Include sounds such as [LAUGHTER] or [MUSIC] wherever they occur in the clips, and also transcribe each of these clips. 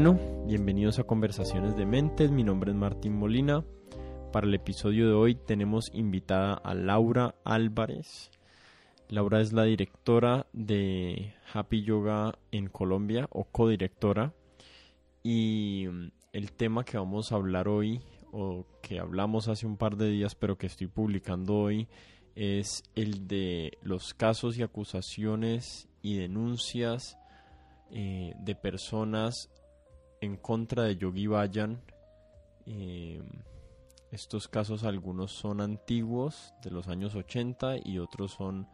Bueno, bienvenidos a Conversaciones de Mentes, mi nombre es Martín Molina. Para el episodio de hoy tenemos invitada a Laura Álvarez. Laura es la directora de Happy Yoga en Colombia o codirectora y el tema que vamos a hablar hoy o que hablamos hace un par de días pero que estoy publicando hoy es el de los casos y acusaciones y denuncias eh, de personas en contra de Yogi Bayan. Eh, estos casos algunos son antiguos, de los años 80, y otros son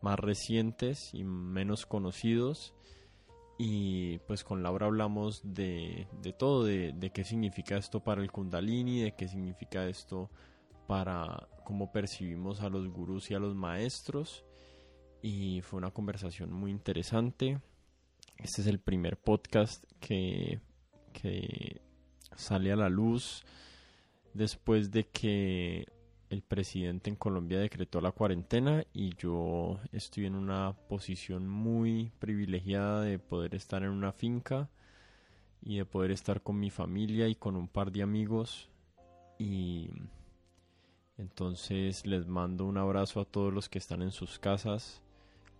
más recientes y menos conocidos. Y pues con Laura hablamos de, de todo, de, de, qué significa esto para el kundalini, de qué significa esto para cómo percibimos a los gurús y a los maestros. Y fue una conversación muy interesante. Este es el primer podcast que que sale a la luz después de que el presidente en Colombia decretó la cuarentena y yo estoy en una posición muy privilegiada de poder estar en una finca y de poder estar con mi familia y con un par de amigos. Y entonces les mando un abrazo a todos los que están en sus casas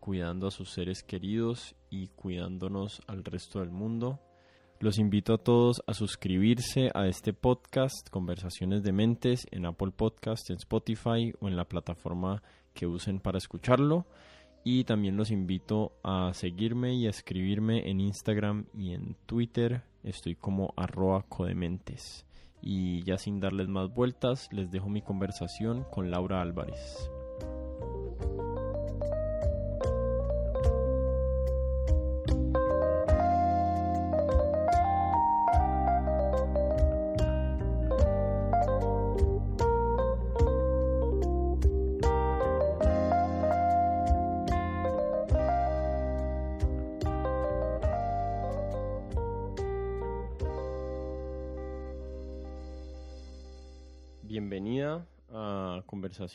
cuidando a sus seres queridos y cuidándonos al resto del mundo los invito a todos a suscribirse a este podcast, Conversaciones de Mentes, en Apple Podcast, en Spotify o en la plataforma que usen para escucharlo. Y también los invito a seguirme y a escribirme en Instagram y en Twitter. Estoy como arroba codementes. Y ya sin darles más vueltas, les dejo mi conversación con Laura Álvarez.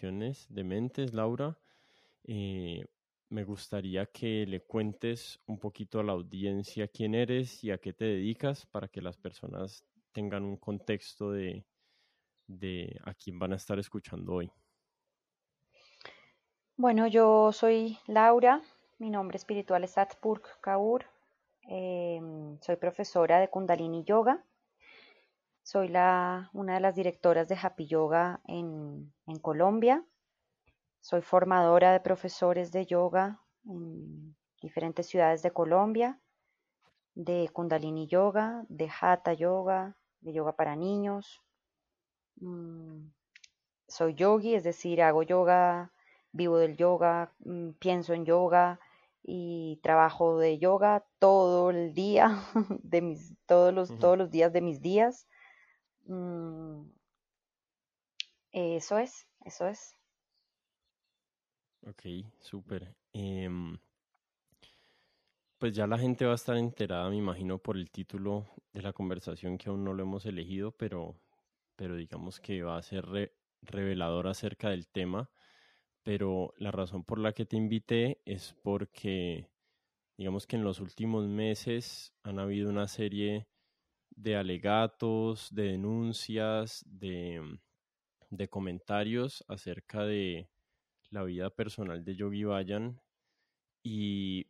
De mentes, Laura. Eh, me gustaría que le cuentes un poquito a la audiencia quién eres y a qué te dedicas para que las personas tengan un contexto de, a quién van a estar escuchando hoy. Bueno, yo soy Laura, mi nombre espiritual es Satpurk Kaur, em, soy profesora de Kundalini Yoga soy la, una de las directoras de Happy Yoga en, Colombia. Soy formadora de profesores de yoga en diferentes ciudades de Colombia, de Kundalini Yoga, de Hatha Yoga, de yoga para niños. Mm, soy yogi, es decir, hago yoga, vivo del yoga, mm, pienso en yoga y trabajo de yoga todo el día, [LAUGHS] de mis, todos, los, todos los días de mis días. Mm, eso es, eso es. Ok, súper. Em, pues ya la gente va a estar enterada, me imagino, por el título de la conversación que aún no lo hemos elegido, pero, pero digamos que va a ser revelador acerca del tema. Pero la razón por la que te invité es porque, digamos que en los últimos meses han habido una serie de alegatos, de denuncias, de, de comentarios acerca de la vida personal de Yogi Bayan y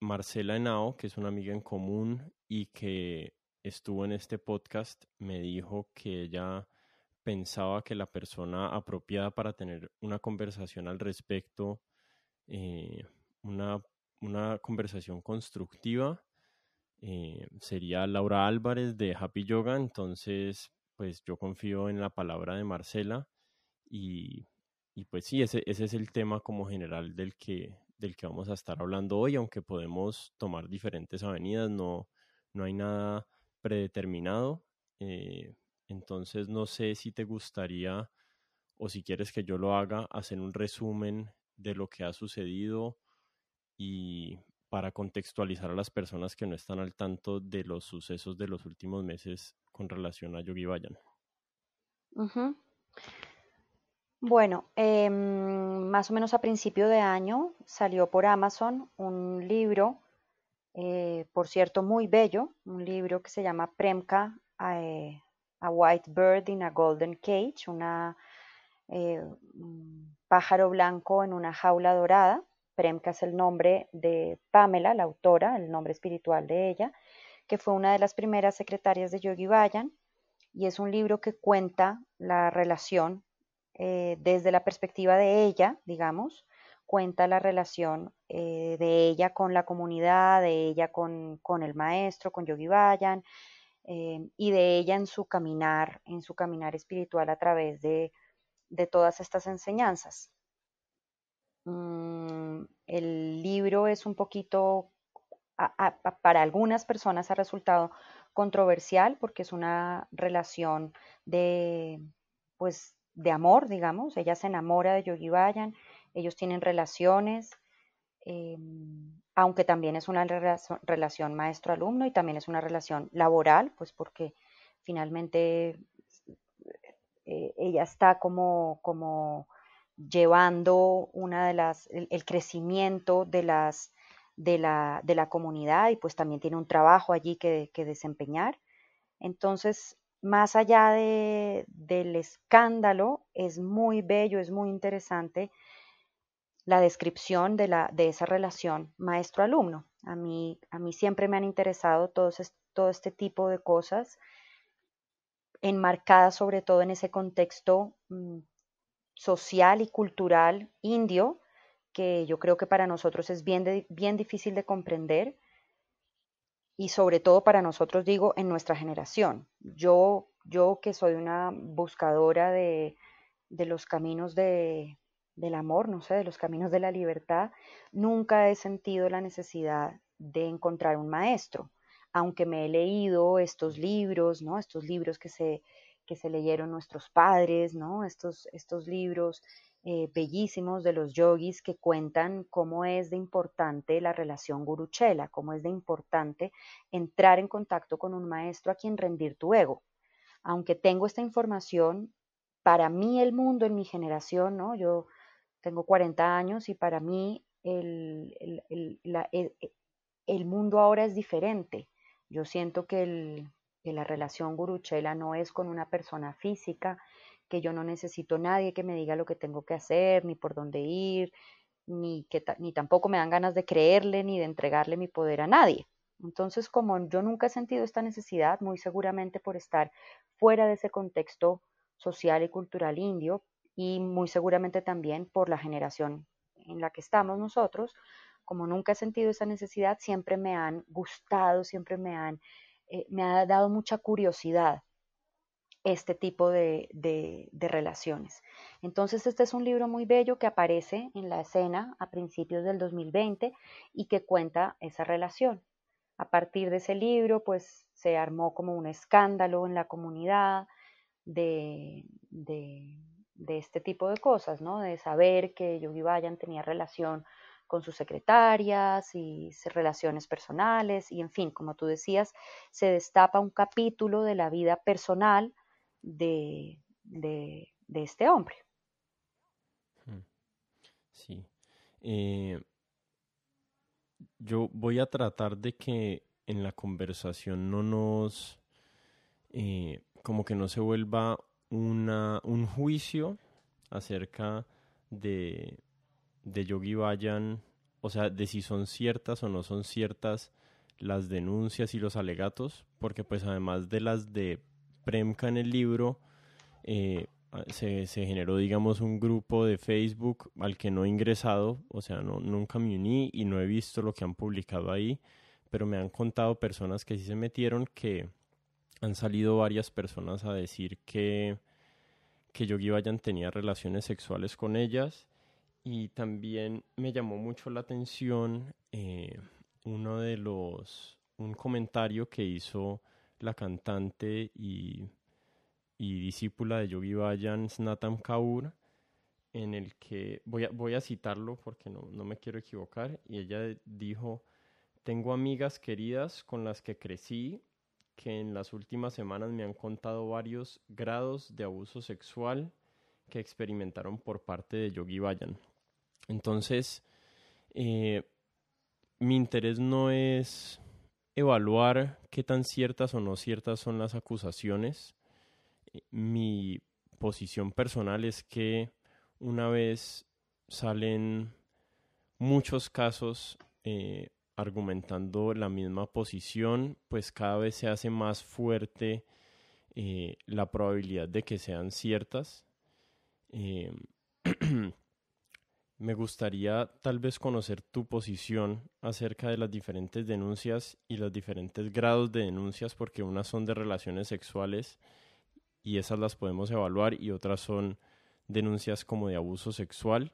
Marcela Henao, que es una amiga en común y que estuvo en este podcast, me dijo que ella pensaba que la persona apropiada para tener una conversación al respecto, eh, una, una conversación constructiva, eh, sería Laura Álvarez de Happy Yoga, entonces pues yo confío en la palabra de Marcela y, y pues sí, ese, es el tema como general del que, del que vamos a estar hablando hoy, aunque podemos tomar diferentes avenidas, no, no hay nada predeterminado. Eh, entonces no sé si te gustaría o si quieres que yo lo haga, hacer un resumen de lo que ha sucedido y para contextualizar a las personas que no están al tanto de los sucesos de los últimos meses con relación a Yogi Bayan. Bueno, em, más o menos a principio de año salió por Amazon un libro eh, por cierto, muy bello, un libro que se llama Premka, eh, a White Bird in a Golden Cage, una, un pájaro blanco en una jaula dorada. Premka es el nombre de Pamela, la autora, el nombre espiritual de ella, que fue una de las primeras secretarias de Yogi Bayan, y es un libro que cuenta la relación eh, desde la perspectiva de ella, digamos, cuenta la relación eh, de ella con la comunidad, de ella con, el maestro, con Yogi Bayan, eh, y de ella en su caminar, en su caminar espiritual a través de, todas estas enseñanzas. Mm, el libro es un poquito, para algunas personas ha resultado controversial porque es una relación de, pues, de amor, digamos. Ella se enamora de Yogi Bayan, ellos tienen relaciones, em, aunque también es una relación maestro-alumno y también es una relación laboral, pues porque finalmente eh, ella está como, como llevando una de las, el, crecimiento de las de la, de la, comunidad y pues también tiene un trabajo allí que, que desempeñar. Entonces, más allá de, del escándalo, es muy bello, es muy interesante la descripción de, la, de esa relación maestro-alumno. A mí, a mí siempre me han interesado todos, todo este tipo de cosas, enmarcadas sobre todo en ese contexto mm, social y cultural indio, que yo creo que para nosotros es bien, bien difícil de comprender y sobre todo para nosotros, digo, en nuestra generación. Yo, yo que soy una buscadora de, los caminos de, del amor, no sé, de los caminos de la libertad, nunca he sentido la necesidad de encontrar un maestro, aunque me he leído estos libros, ¿no? Estos libros que se, que se leyeron nuestros padres, ¿no? Estos, estos libros eh, bellísimos de los yogis que cuentan cómo es de importante la relación guruchela, cómo es de importante entrar en contacto con un maestro a quien rendir tu ego. Aunque tengo esta información, para mí el mundo en mi generación, ¿no? Yo tengo 40 años y para mí el, el, mundo ahora es diferente. Yo siento que, que la relación guruchela no es con una persona física, que yo no necesito nadie que me diga lo que tengo que hacer, ni por dónde ir, ni, que ni tampoco me dan ganas de creerle ni de entregarle mi poder a nadie. Entonces, como yo nunca he sentido esta necesidad, muy seguramente por estar fuera de ese contexto social y cultural indio, y muy seguramente también por la generación en la que estamos nosotros, como nunca he sentido esa necesidad, siempre me han gustado, siempre me han, eh, me ha dado mucha curiosidad este tipo de, relaciones. Entonces, este es un libro muy bello que aparece en la escena a principios del 2020 y que cuenta esa relación. A partir de ese libro, pues se armó como un escándalo en la comunidad de, este tipo de cosas, ¿no? De saber que Yogi Bayan tenía relación con sus secretarias y relaciones personales y en fin, como tú decías, se destapa un capítulo de la vida personal de, de, este hombre. Hmm. Sí. Eh, yo voy a tratar de que en la conversación no nos, eh, como que no se vuelva una, un juicio acerca de, de Yogi Bayan, o sea, de si son ciertas o no son ciertas las denuncias y los alegatos, porque pues además de las de Premka en el libro, eh, se, generó, digamos, un grupo de Facebook al que no he ingresado, o sea, no, nunca me uní y no he visto lo que han publicado ahí, pero me han contado personas que sí se metieron que han salido varias personas a decir que, que Yogi Bayan tenía relaciones sexuales con ellas y también me llamó mucho la atención eh, uno de los, un comentario que hizo la cantante y, discípula de Yogi Bayan, Snatam Kaur, en el que voy a, voy a citarlo porque no, no me quiero equivocar, y ella dijo, tengo amigas queridas con las que crecí que en las últimas semanas me han contado varios grados de abuso sexual que experimentaron por parte de Yogi Bayan. Entonces, eh, mi interés no es evaluar qué tan ciertas o no ciertas son las acusaciones. Mi posición personal es que una vez salen muchos casos eh, argumentando la misma posición, pues cada vez se hace más fuerte eh, la probabilidad de que sean ciertas. Eh, [CLEARS THROAT] me gustaría tal vez conocer tu posición acerca de las diferentes denuncias y los diferentes grados de denuncias, porque unas son de relaciones sexuales y esas las podemos evaluar y otras son denuncias como de abuso sexual.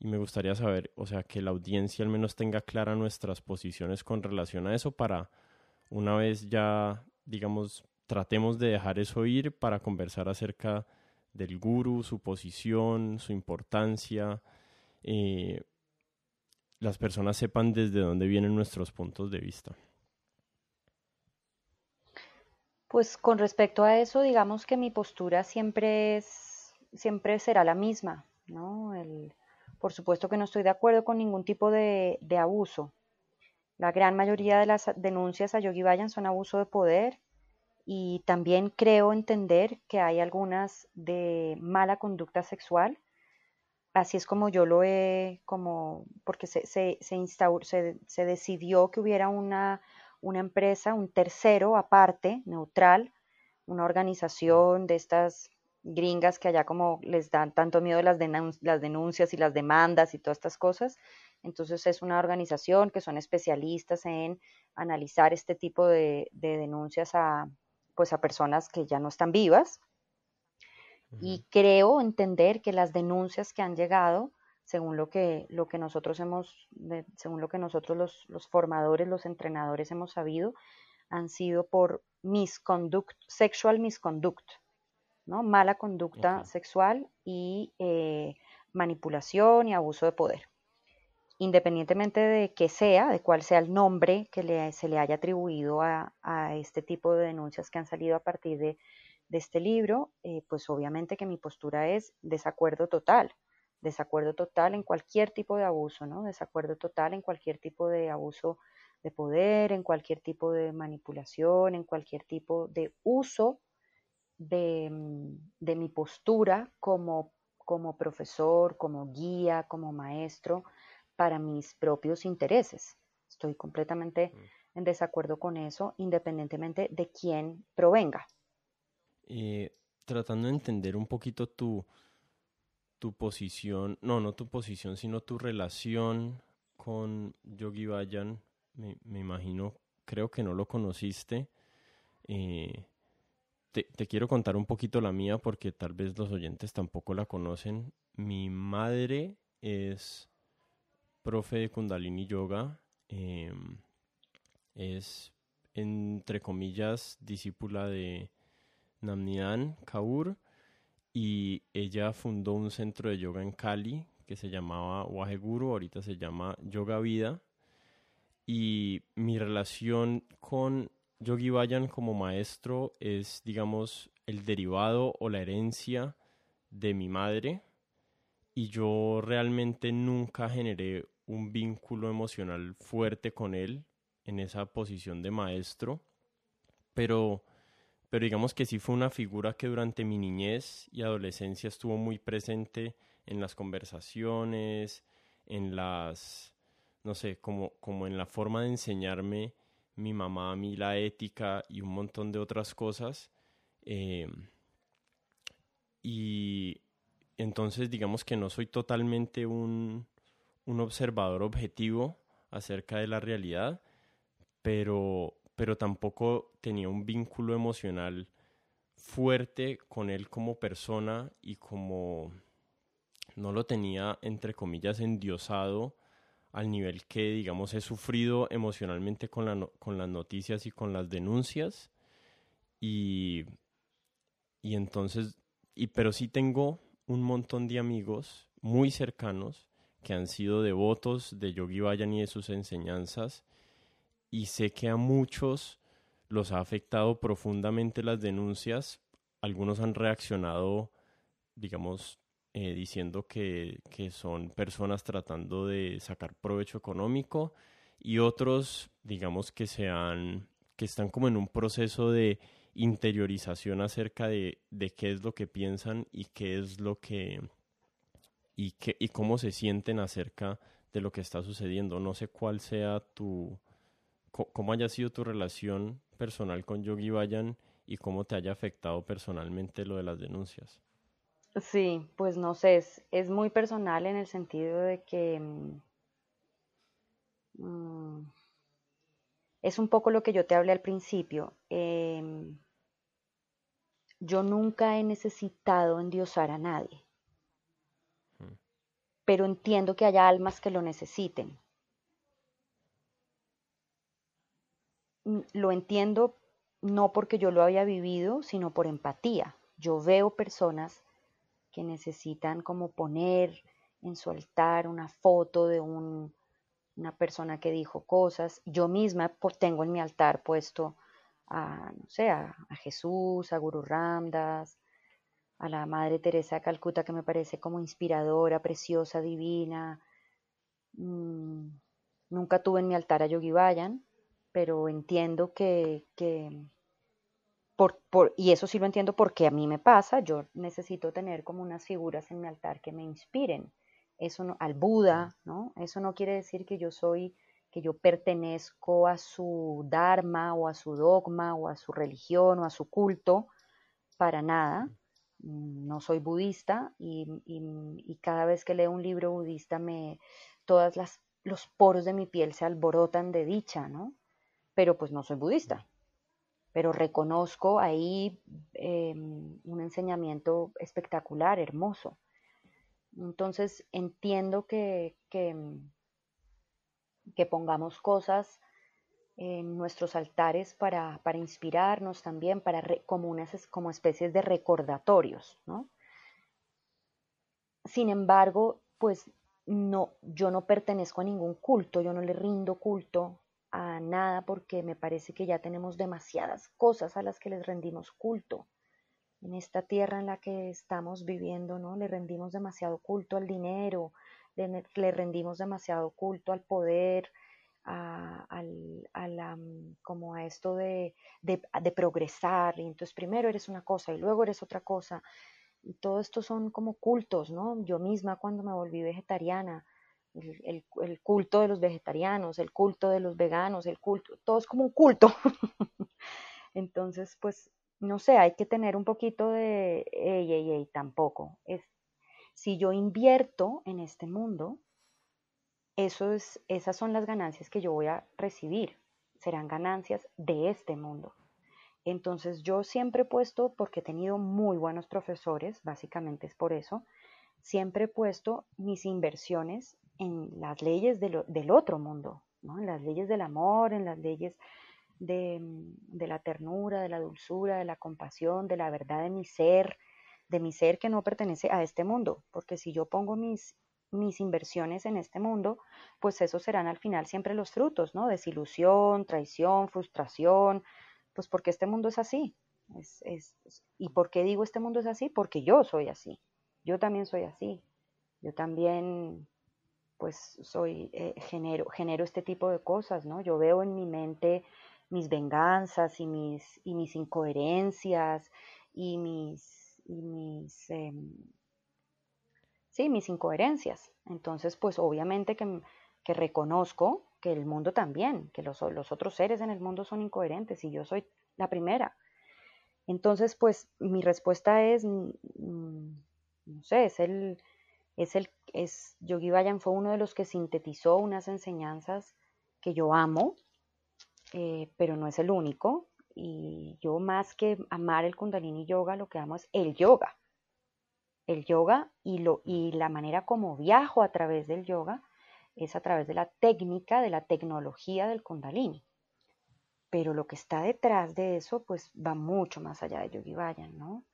Y me gustaría saber, o sea, que la audiencia al menos tenga clara nuestras posiciones con relación a eso para una vez ya, digamos, tratemos de dejar eso ir para conversar acerca del guru, su posición, su importancia, eh, las personas sepan desde dónde vienen nuestros puntos de vista. Pues con respecto a eso, digamos que mi postura siempre es, siempre será la misma, ¿no? El, por supuesto que no estoy de acuerdo con ningún tipo de, abuso. La gran mayoría de las denuncias a Yogi Bayan son abuso de poder y también creo entender que hay algunas de mala conducta sexual. Así es como yo lo he, como, porque se, se, se, se decidió que hubiera una, una empresa, un tercero aparte, neutral, una organización de estas gringas que allá como les dan tanto miedo las, las denuncias y las demandas y todas estas cosas. Entonces es una organización que son especialistas en analizar este tipo de, denuncias a, pues a personas que ya no están vivas. Y creo entender que las denuncias que han llegado, según lo que, lo que nosotros hemos, según lo que nosotros los, los formadores, los entrenadores hemos sabido, han sido por misconduct, sexual misconduct, Mala conducta sexual y eh, manipulación y abuso de poder. Independientemente de que sea, de cuál sea el nombre que se le haya atribuido a, este tipo de denuncias que han salido a partir de, este libro, eh, pues obviamente que mi postura es desacuerdo total, desacuerdo total en cualquier tipo de abuso, ¿no? Desacuerdo total en cualquier tipo de abuso de poder, en cualquier tipo de manipulación, en cualquier tipo de uso Mm, de, mi postura como, como profesor, como guía, como maestro para mis propios intereses. Estoy completamente mm. en desacuerdo con eso, independientemente de quién provenga. Eh, tratando de entender un poquito tu, tu posición, no, no tu posición, sino tu relación con Yogi Bayan, me, me imagino, creo que no lo conociste. Eh, te, quiero contar un poquito la mía porque tal vez los oyentes tampoco la conocen. Mi madre es profe de Kundalini Yoga. Em, es, entre comillas, discípula de Namnidan Kaur y ella fundó un centro de yoga en Cali que se llamaba Waheguru, ahorita se llama Yoga Vida. Y mi relación con Yogi Bayan como maestro es, digamos, el derivado o la herencia de mi madre y yo realmente nunca generé un vínculo emocional fuerte con él en esa posición de maestro, pero, pero digamos que sí fue una figura que durante mi niñez y adolescencia estuvo muy presente en las conversaciones, en las, no sé, como, como en la forma de enseñarme mi mamá a mí la ética y un montón de otras cosas. Eh, y entonces digamos que no soy totalmente un, un, observador objetivo acerca de la realidad, pero, pero tampoco tenía un vínculo emocional fuerte con él como persona y como no lo tenía entre comillas endiosado al nivel que, digamos, he sufrido emocionalmente con, la con las noticias y con las denuncias. Y, y entonces, y, pero sí tengo un montón de amigos muy cercanos que han sido devotos de Yogi Bayan y de sus enseñanzas. Y sé que a muchos los ha afectado profundamente las denuncias. Algunos han reaccionado, digamos, eh, diciendo que, que, son personas tratando de sacar provecho económico y otros, digamos que sean, que están como en un proceso de interiorización acerca de, de qué es lo que piensan y qué es lo que y, qué, y cómo se sienten acerca de lo que está sucediendo. No sé cuál sea tu, cómo haya sido tu relación personal con Yogi Bayan y cómo te haya afectado personalmente lo de las denuncias. Sí, pues no sé, es, muy personal en el sentido de que mm, mm, es un poco lo que yo te hablé al principio. Em, yo nunca he necesitado endiosar a nadie, mm. pero entiendo que haya almas que lo necesiten. Lo entiendo no porque yo lo haya vivido, sino por empatía. Yo veo personas que necesitan como poner en su altar una foto de una persona que dijo cosas. Yo misma tengo en mi altar puesto a, no sé, a, Jesús, a Guru Ramdas, a la Madre Teresa de Calcuta que me parece como inspiradora, preciosa, divina. Mm, nunca tuve en mi altar a Yogi Bayan, pero entiendo que, y eso sí lo entiendo porque a mí me pasa, yo necesito tener como unas figuras en mi altar que me inspiren. Eso no, al Buda, ¿no? Eso no quiere decir que yo soy, que yo pertenezco a su dharma o a su dogma o a su religión o a su culto, para nada. Mm, no soy budista y, y cada vez que leo un libro budista me, todas las, los poros de mi piel se alborotan de dicha, ¿no? Pero pues no soy budista pero reconozco ahí em, un enseñamiento espectacular, hermoso. Entonces entiendo que, que, pongamos cosas en nuestros altares para, inspirarnos también, para como, como especies de recordatorios, ¿no? Sin embargo, pues no, yo no pertenezco a ningún culto, yo no le rindo culto a nada porque me parece que ya tenemos demasiadas cosas a las que les rendimos culto. En esta tierra en la que estamos viviendo, ¿no? Le rendimos demasiado culto al dinero, le, rendimos demasiado culto al poder, a, como a esto de, de, de, progresar. Y entonces primero eres una cosa y luego eres otra cosa. Y todo esto son como cultos, ¿no? Yo misma cuando me volví vegetariana, el, culto de los vegetarianos, el culto de los veganos, el culto, todo es como un culto. [LAUGHS] Entonces, pues, no sé, hay que tener un poquito de, ey, ey, ey, tampoco. Es, si yo invierto en este mundo, eso es, esas son las ganancias que yo voy a recibir. Serán ganancias de este mundo. Entonces yo siempre he puesto, porque he tenido muy buenos profesores, básicamente es por eso, siempre he puesto mis inversiones en las leyes del otro mundo, ¿no? en las leyes del amor, en las leyes de, de, la ternura, de la dulzura, de la compasión, de la verdad de mi ser, de mi ser que no pertenece a este mundo, porque si yo pongo mis, mis inversiones en este mundo, pues esos serán al final siempre los frutos, ¿no? Desilusión, traición, frustración, pues porque este mundo es así. Es, es, ¿Y por qué digo este mundo es así? Porque yo soy así, yo también soy así, yo también pues soy, eh, genero, genero este tipo de cosas, ¿no? Yo veo en mi mente mis venganzas y mis, y mis incoherencias y mis, y mis em, sí, mis incoherencias. Entonces, pues obviamente que, que, reconozco que el mundo también, que los, los otros seres en el mundo son incoherentes y yo soy la primera. Entonces, pues mi respuesta es, mm, no sé, es el, es el, es, Yogi Bayan fue uno de los que sintetizó unas enseñanzas que yo amo, eh, pero no es el único. Y yo más que amar el Kundalini Yoga, lo que amo es el yoga. El yoga y, lo, y la manera como viajo a través del yoga es a través de la técnica, de la tecnología del Kundalini. Pero lo que está detrás de eso, pues va mucho más allá de Yogi Bayan, ¿no?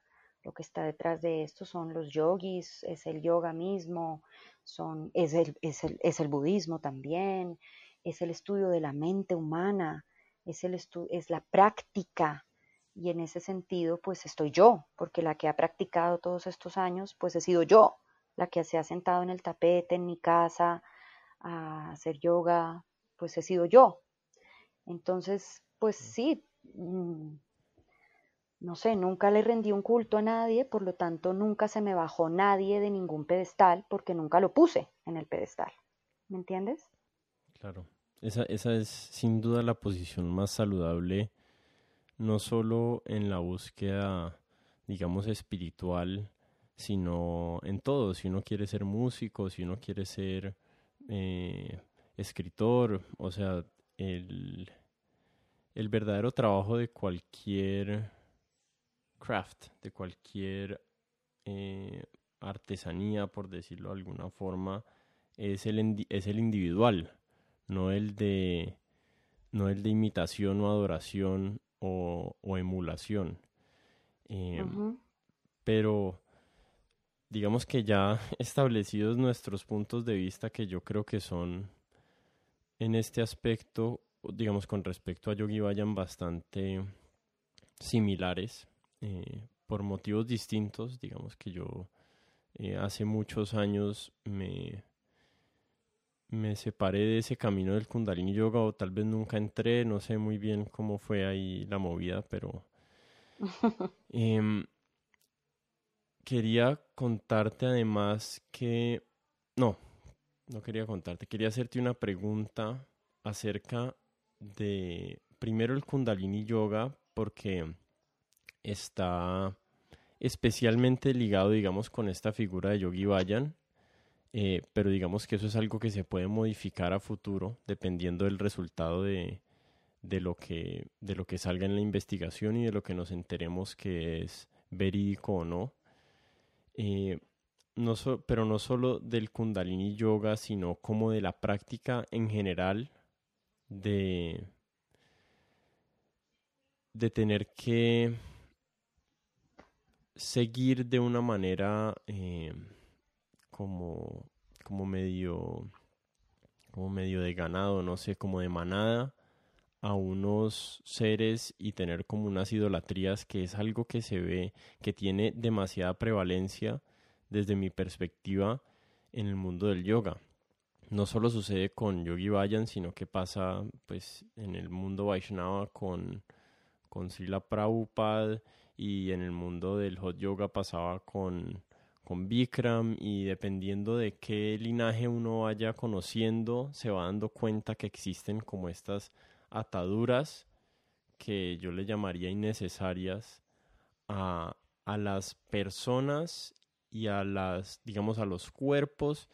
Lo que está detrás de esto son los yogis, es el yoga mismo, son, es, el, es, el, es el budismo también, es el estudio de la mente humana, es, el es la práctica. Y en ese sentido, pues estoy yo, porque la que ha practicado todos estos años, pues he sido yo, la que se ha sentado en el tapete en mi casa a hacer yoga pues he sido yo. Entonces, pues sí, mm, no sé, nunca le rendí un culto a nadie, por lo tanto nunca se me bajó nadie de ningún pedestal porque nunca lo puse en el pedestal. ¿Me entiendes? Claro, esa, esa es sin duda la posición más saludable, no solo en la búsqueda, digamos, espiritual, sino en todo. Si uno quiere ser músico, si uno quiere ser eh, escritor, o sea, el, el verdadero trabajo de cualquier craft, de cualquier eh, artesanía, por decirlo de alguna forma, es el, es el individual, no el de no el de imitación o adoración o, emulación. Em, pero digamos que ya [LAUGHS] establecidos nuestros puntos de vista que yo creo que son en este aspecto, digamos con respecto a Yogi vayan bastante similares eh, por motivos distintos, digamos que yo eh, hace muchos años me, me separé de ese camino del Kundalini Yoga o tal vez nunca entré, no sé muy bien cómo fue ahí la movida, pero [LAUGHS] em, quería contarte además que, no, no quería contarte, quería hacerte una pregunta acerca de, primero el Kundalini Yoga, porque está especialmente ligado, digamos, con esta figura de Yogi Bayan, eh, pero digamos que eso es algo que se puede modificar a futuro dependiendo del resultado de, de, lo que, de lo que salga en la investigación y de lo que nos enteremos que es verídico o no. Eh, no pero no solo del kundalini yoga, sino como de la práctica en general de, de tener que seguir de una manera eh, como, como medio como medio de ganado, no sé, como de manada a unos seres y tener como unas idolatrías que es algo que se ve, que tiene demasiada prevalencia desde mi perspectiva en el mundo del yoga. No solo sucede con Yogi Vayan, sino que pasa pues en el mundo Vaishnava con, con Srila Prabhupada y en el mundo del hot yoga pasaba con, con Bikram y dependiendo de qué linaje uno vaya conociendo se va dando cuenta que existen como estas ataduras que yo le llamaría innecesarias a, a las personas y a las, digamos, a los cuerpos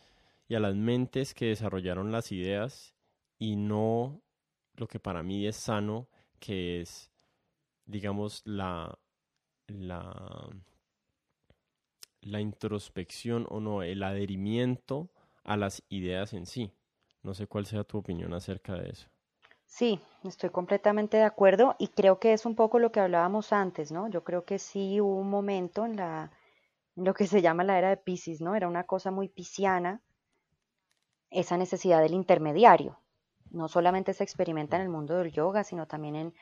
y a las mentes que desarrollaron las ideas y no lo que para mí es sano, que es, digamos, la, la, la introspección o no, el adherimiento a las ideas en sí. No sé cuál sea tu opinión acerca de eso. Sí, estoy completamente de acuerdo y creo que es un poco lo que hablábamos antes, ¿no? Yo creo que sí hubo un momento en la en lo que se llama la era de Pisces, ¿no? Era una cosa muy pisciana esa necesidad del intermediario. No solamente se experimenta en el mundo del yoga, sino también en,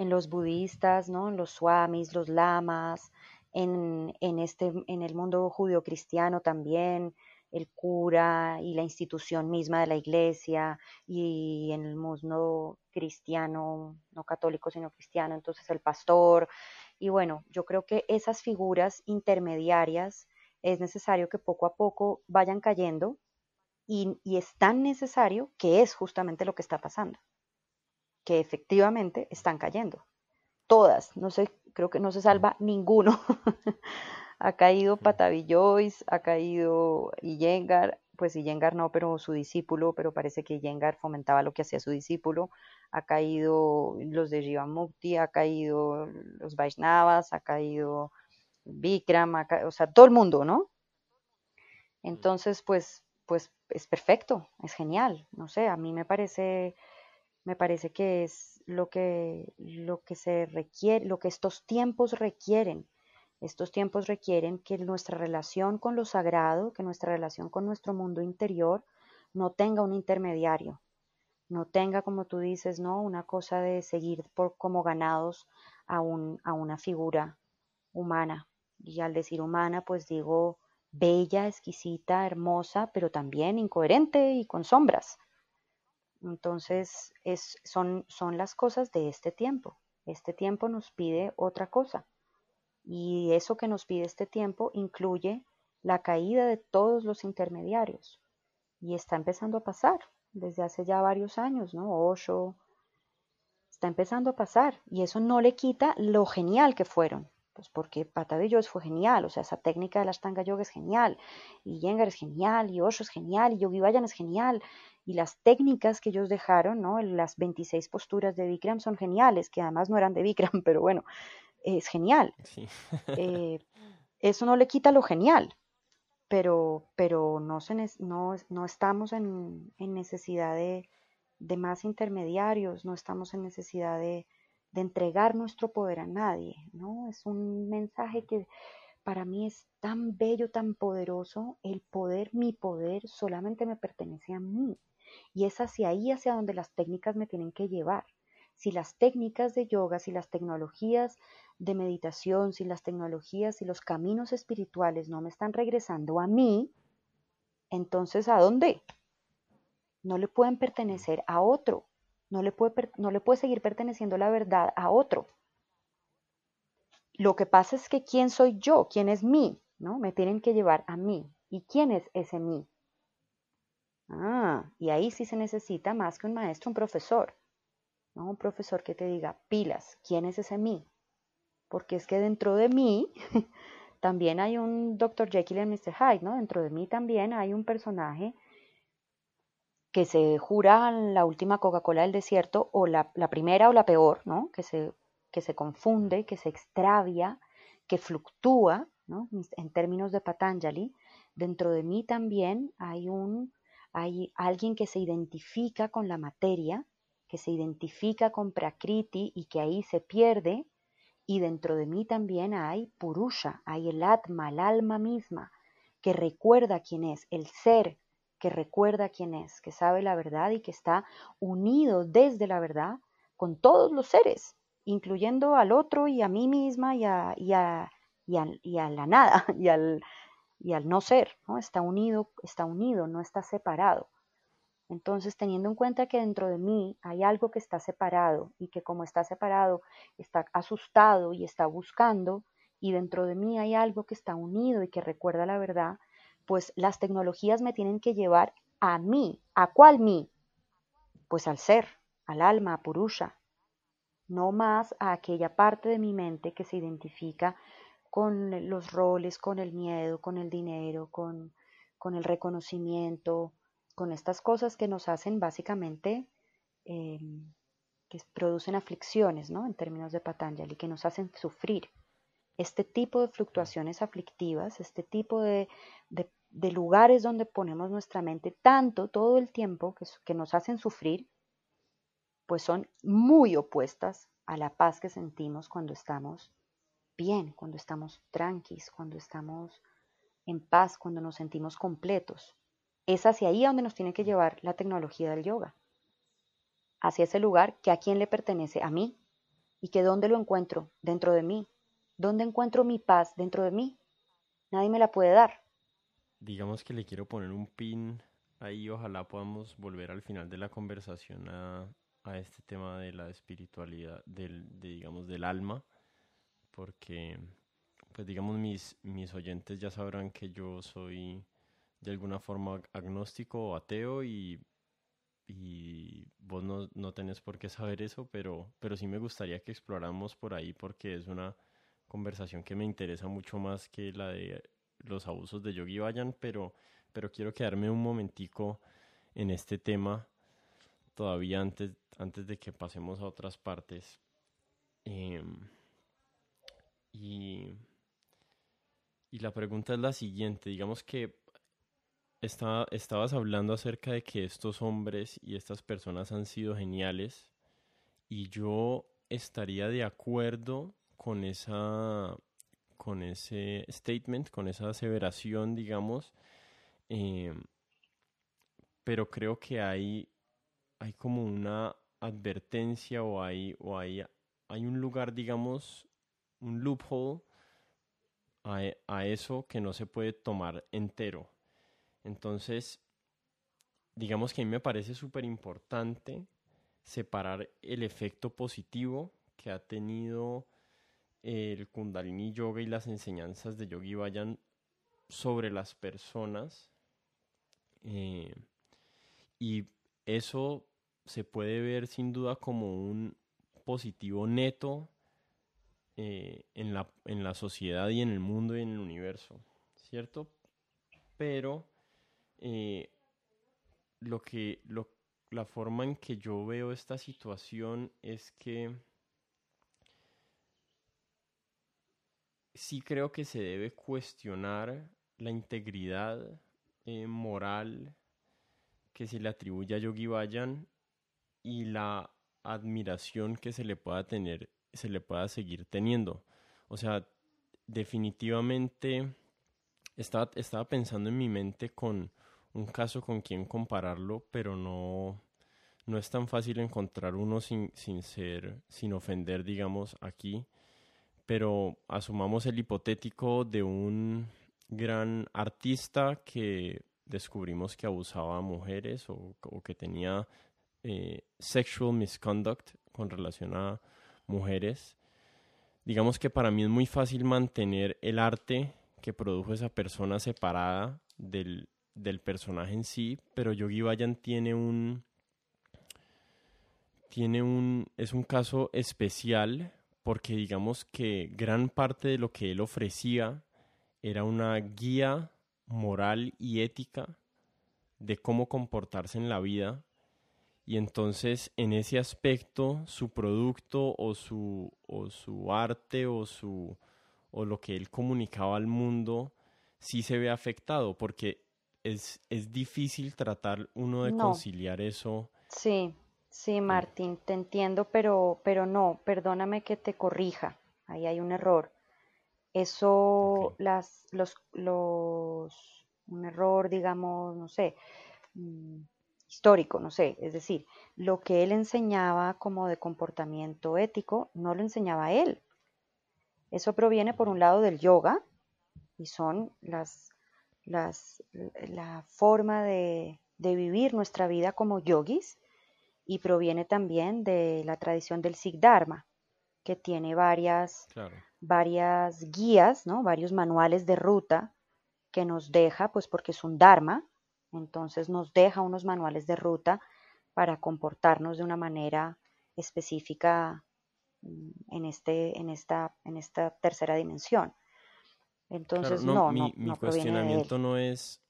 en los budistas, ¿no? En los swamis, los lamas, en, en, este, en el mundo judio-cristiano también, el cura y la institución misma de la iglesia y en el mundo cristiano, no católico sino cristiano, entonces el pastor. Y bueno, yo creo que esas figuras intermediarias es necesario que poco a poco vayan cayendo y, y es tan necesario que es justamente lo que está pasando, que efectivamente están cayendo. Todas, no sé, creo que no se salva ninguno. [LAUGHS] ha caído Patavillois, ha caído Iyengar, pues Iyengar no, pero su discípulo, pero parece que Iyengar fomentaba lo que hacía su discípulo, ha caído los de Jivamukti, ha caído los Vaishnavas, ha caído Bikram, o sea, todo el mundo, ¿no? Entonces, pues, pues es perfecto, es genial, no sé, a mí me parece, me parece que es lo que, lo que se requiere, lo que estos tiempos requieren estos tiempos requieren que nuestra relación con lo sagrado, que nuestra relación con nuestro mundo interior no tenga un intermediario, no tenga, como tú dices, ¿no? una cosa de seguir por, como ganados a, un, a una figura humana. Y al decir humana, pues digo bella, exquisita, hermosa, pero también incoherente y con sombras. Entonces, es, son, son las cosas de este tiempo. Este tiempo nos pide otra cosa. Y eso que nos pide este tiempo incluye la caída de todos los intermediarios. Y está empezando a pasar desde hace ya varios años, ¿no? Osho, está empezando a pasar. Y eso no le quita lo genial que fueron. Pues porque Pata fue genial, o sea, esa técnica de la Ashtanga Yoga es genial, y Yengar es genial, y Osho es genial, y Yogi Bayan es genial, y las técnicas que ellos dejaron, ¿no? Las 26 posturas de Bikram son geniales, que además no eran de Bikram, [LAUGHS] pero bueno, es genial. Eh, eso no le quita lo genial, pero, pero no, se, no, no estamos en, en necesidad de, de, más intermediarios, no estamos en necesidad de, de, entregar nuestro poder a nadie, ¿no? Es un mensaje que para mí es tan bello, tan poderoso, el poder, mi poder solamente me pertenece a mí. Y es hacia ahí, hacia donde las técnicas me tienen que llevar. Si las técnicas de yoga, si las tecnologías de meditación, si las tecnologías y los caminos espirituales no me están regresando a mí, entonces ¿a dónde? No le pueden pertenecer a otro. No le puede, no le puede seguir perteneciendo la verdad a otro. Lo que pasa es que quién soy yo, quién es mí, ¿no? Me tienen que llevar a mí. ¿Y quién es ese mí? Ah, y ahí sí se necesita más que un maestro, un profesor. ¿no? Un profesor que te diga, pilas, ¿quién es ese mí? Porque es que dentro de mí [LAUGHS] también hay un Dr. Jekyll y Mr. Hyde, ¿no? Dentro de mí también hay un personaje que se jura la última Coca-Cola del desierto, o la, primera o la peor, ¿no? Que se, que se confunde, que se extravia, que fluctúa, ¿no? En términos de Patanjali, dentro de mí también hay un hay alguien que se identifica con la materia, que se identifica con Prakriti y que ahí se pierde, y dentro de mí también hay Purusha, hay el Atma, el alma misma, que recuerda quién es, el ser que recuerda quién es, que sabe la verdad y que está unido desde la verdad con todos los seres, incluyendo al otro y a mí misma y a, y a, y a la nada, [LAUGHS] y al, y al no ser, ¿no? Está unido, está unido, no está separado. Entonces, teniendo en cuenta que dentro de mí hay algo que está separado y que como está separado, está asustado y está buscando, y dentro de mí hay algo que está unido y que recuerda la verdad, pues las tecnologías me tienen que llevar a mí. ¿A cuál mí? Pues al ser, al alma, a Purusha, no más a aquella parte de mi mente que se identifica con los roles, con el miedo, con el dinero, con, con el reconocimiento, con estas cosas que nos hacen básicamente, em, que producen aflicciones, ¿no? En términos de Patanjali, que nos hacen sufrir. Este tipo de fluctuaciones aflictivas, este tipo de, de, lugares donde ponemos nuestra mente tanto, todo el tiempo, que, nos hacen sufrir, pues son muy opuestas a la paz que sentimos cuando estamos bien, cuando estamos tranquilos, cuando estamos en paz, cuando nos sentimos completos. Es hacia ahí donde nos tiene que llevar la tecnología del yoga. Hacia ese lugar que a quién le pertenece, a mí. Y que dónde lo encuentro, dentro de mí. ¿Dónde encuentro mi paz dentro de mí? Nadie me la puede dar. Digamos que le quiero poner un pin ahí, ojalá podamos volver al final de la conversación a, a este tema de la espiritualidad, del, de, digamos, del alma porque, pues digamos, mis, mis oyentes ya sabrán que yo soy de alguna forma agnóstico o ateo y, y vos no, no tenés por qué saber eso, pero, pero sí me gustaría que exploráramos por ahí porque es una conversación que me interesa mucho más que la de los abusos de Yogi Vayan, pero, pero quiero quedarme un momentico en este tema todavía antes, antes de que pasemos a otras partes. Eh, y, y la pregunta es la siguiente, digamos que estabas hablando acerca de que estos hombres y estas personas han sido geniales y yo estaría de acuerdo con esa con ese statement, con esa aseveración, digamos, em, pero creo que hay, hay como una advertencia o hay, o hay, hay un lugar, digamos, un loophole a, a eso que no se puede tomar entero. Entonces, digamos que a mí me parece súper importante separar el efecto positivo que ha tenido el Kundalini Yoga y las enseñanzas de Yogi Vayan sobre las personas. Eh, y eso se puede ver sin duda como un positivo neto eh, en, la, en la sociedad y en el mundo y en el universo, ¿cierto? Pero eh, lo que, lo, la forma en que yo veo esta situación es que sí creo que se debe cuestionar la integridad eh, moral que se le atribuye a Yogi Bayan y la admiración que se le pueda tener, se le pueda seguir teniendo. O sea, definitivamente estaba, estaba pensando en mi mente con un caso con quien compararlo, pero no, no es tan fácil encontrar uno sin, sin ser, sin ofender, digamos, aquí. Pero asumamos el hipotético de un gran artista que descubrimos que abusaba a mujeres o, que tenía eh, sexual misconduct con relación a mujeres. Digamos que para mí es muy fácil mantener el arte que produjo esa persona separada del, del personaje en sí, pero Yogi Bayan tiene un tiene un es un caso especial porque digamos que gran parte de lo que él ofrecía era una guía moral y ética de cómo comportarse en la vida y entonces en ese aspecto su producto o su o su arte o su o lo que él comunicaba al mundo sí se ve afectado porque es, es difícil tratar uno de conciliar eso. Sí, sí, Martín, te entiendo, pero, pero no, perdóname que te corrija, ahí hay un error. Eso, las, los, los, un error, digamos, no sé, mm, histórico, no sé, es decir, lo que él enseñaba como de comportamiento ético, no lo enseñaba él. Eso proviene por un lado del yoga y son las la forma de, vivir nuestra vida como yogis y proviene también de la tradición del Sikh Dharma, que tiene varias, varias guías, ¿no? varios manuales de ruta que nos deja, pues porque es un Dharma, entonces nos deja unos manuales de ruta para comportarnos de una manera específica mm, en, este, en, esta, en esta tercera dimensión. Entonces, no, mi, mi cuestionamiento no es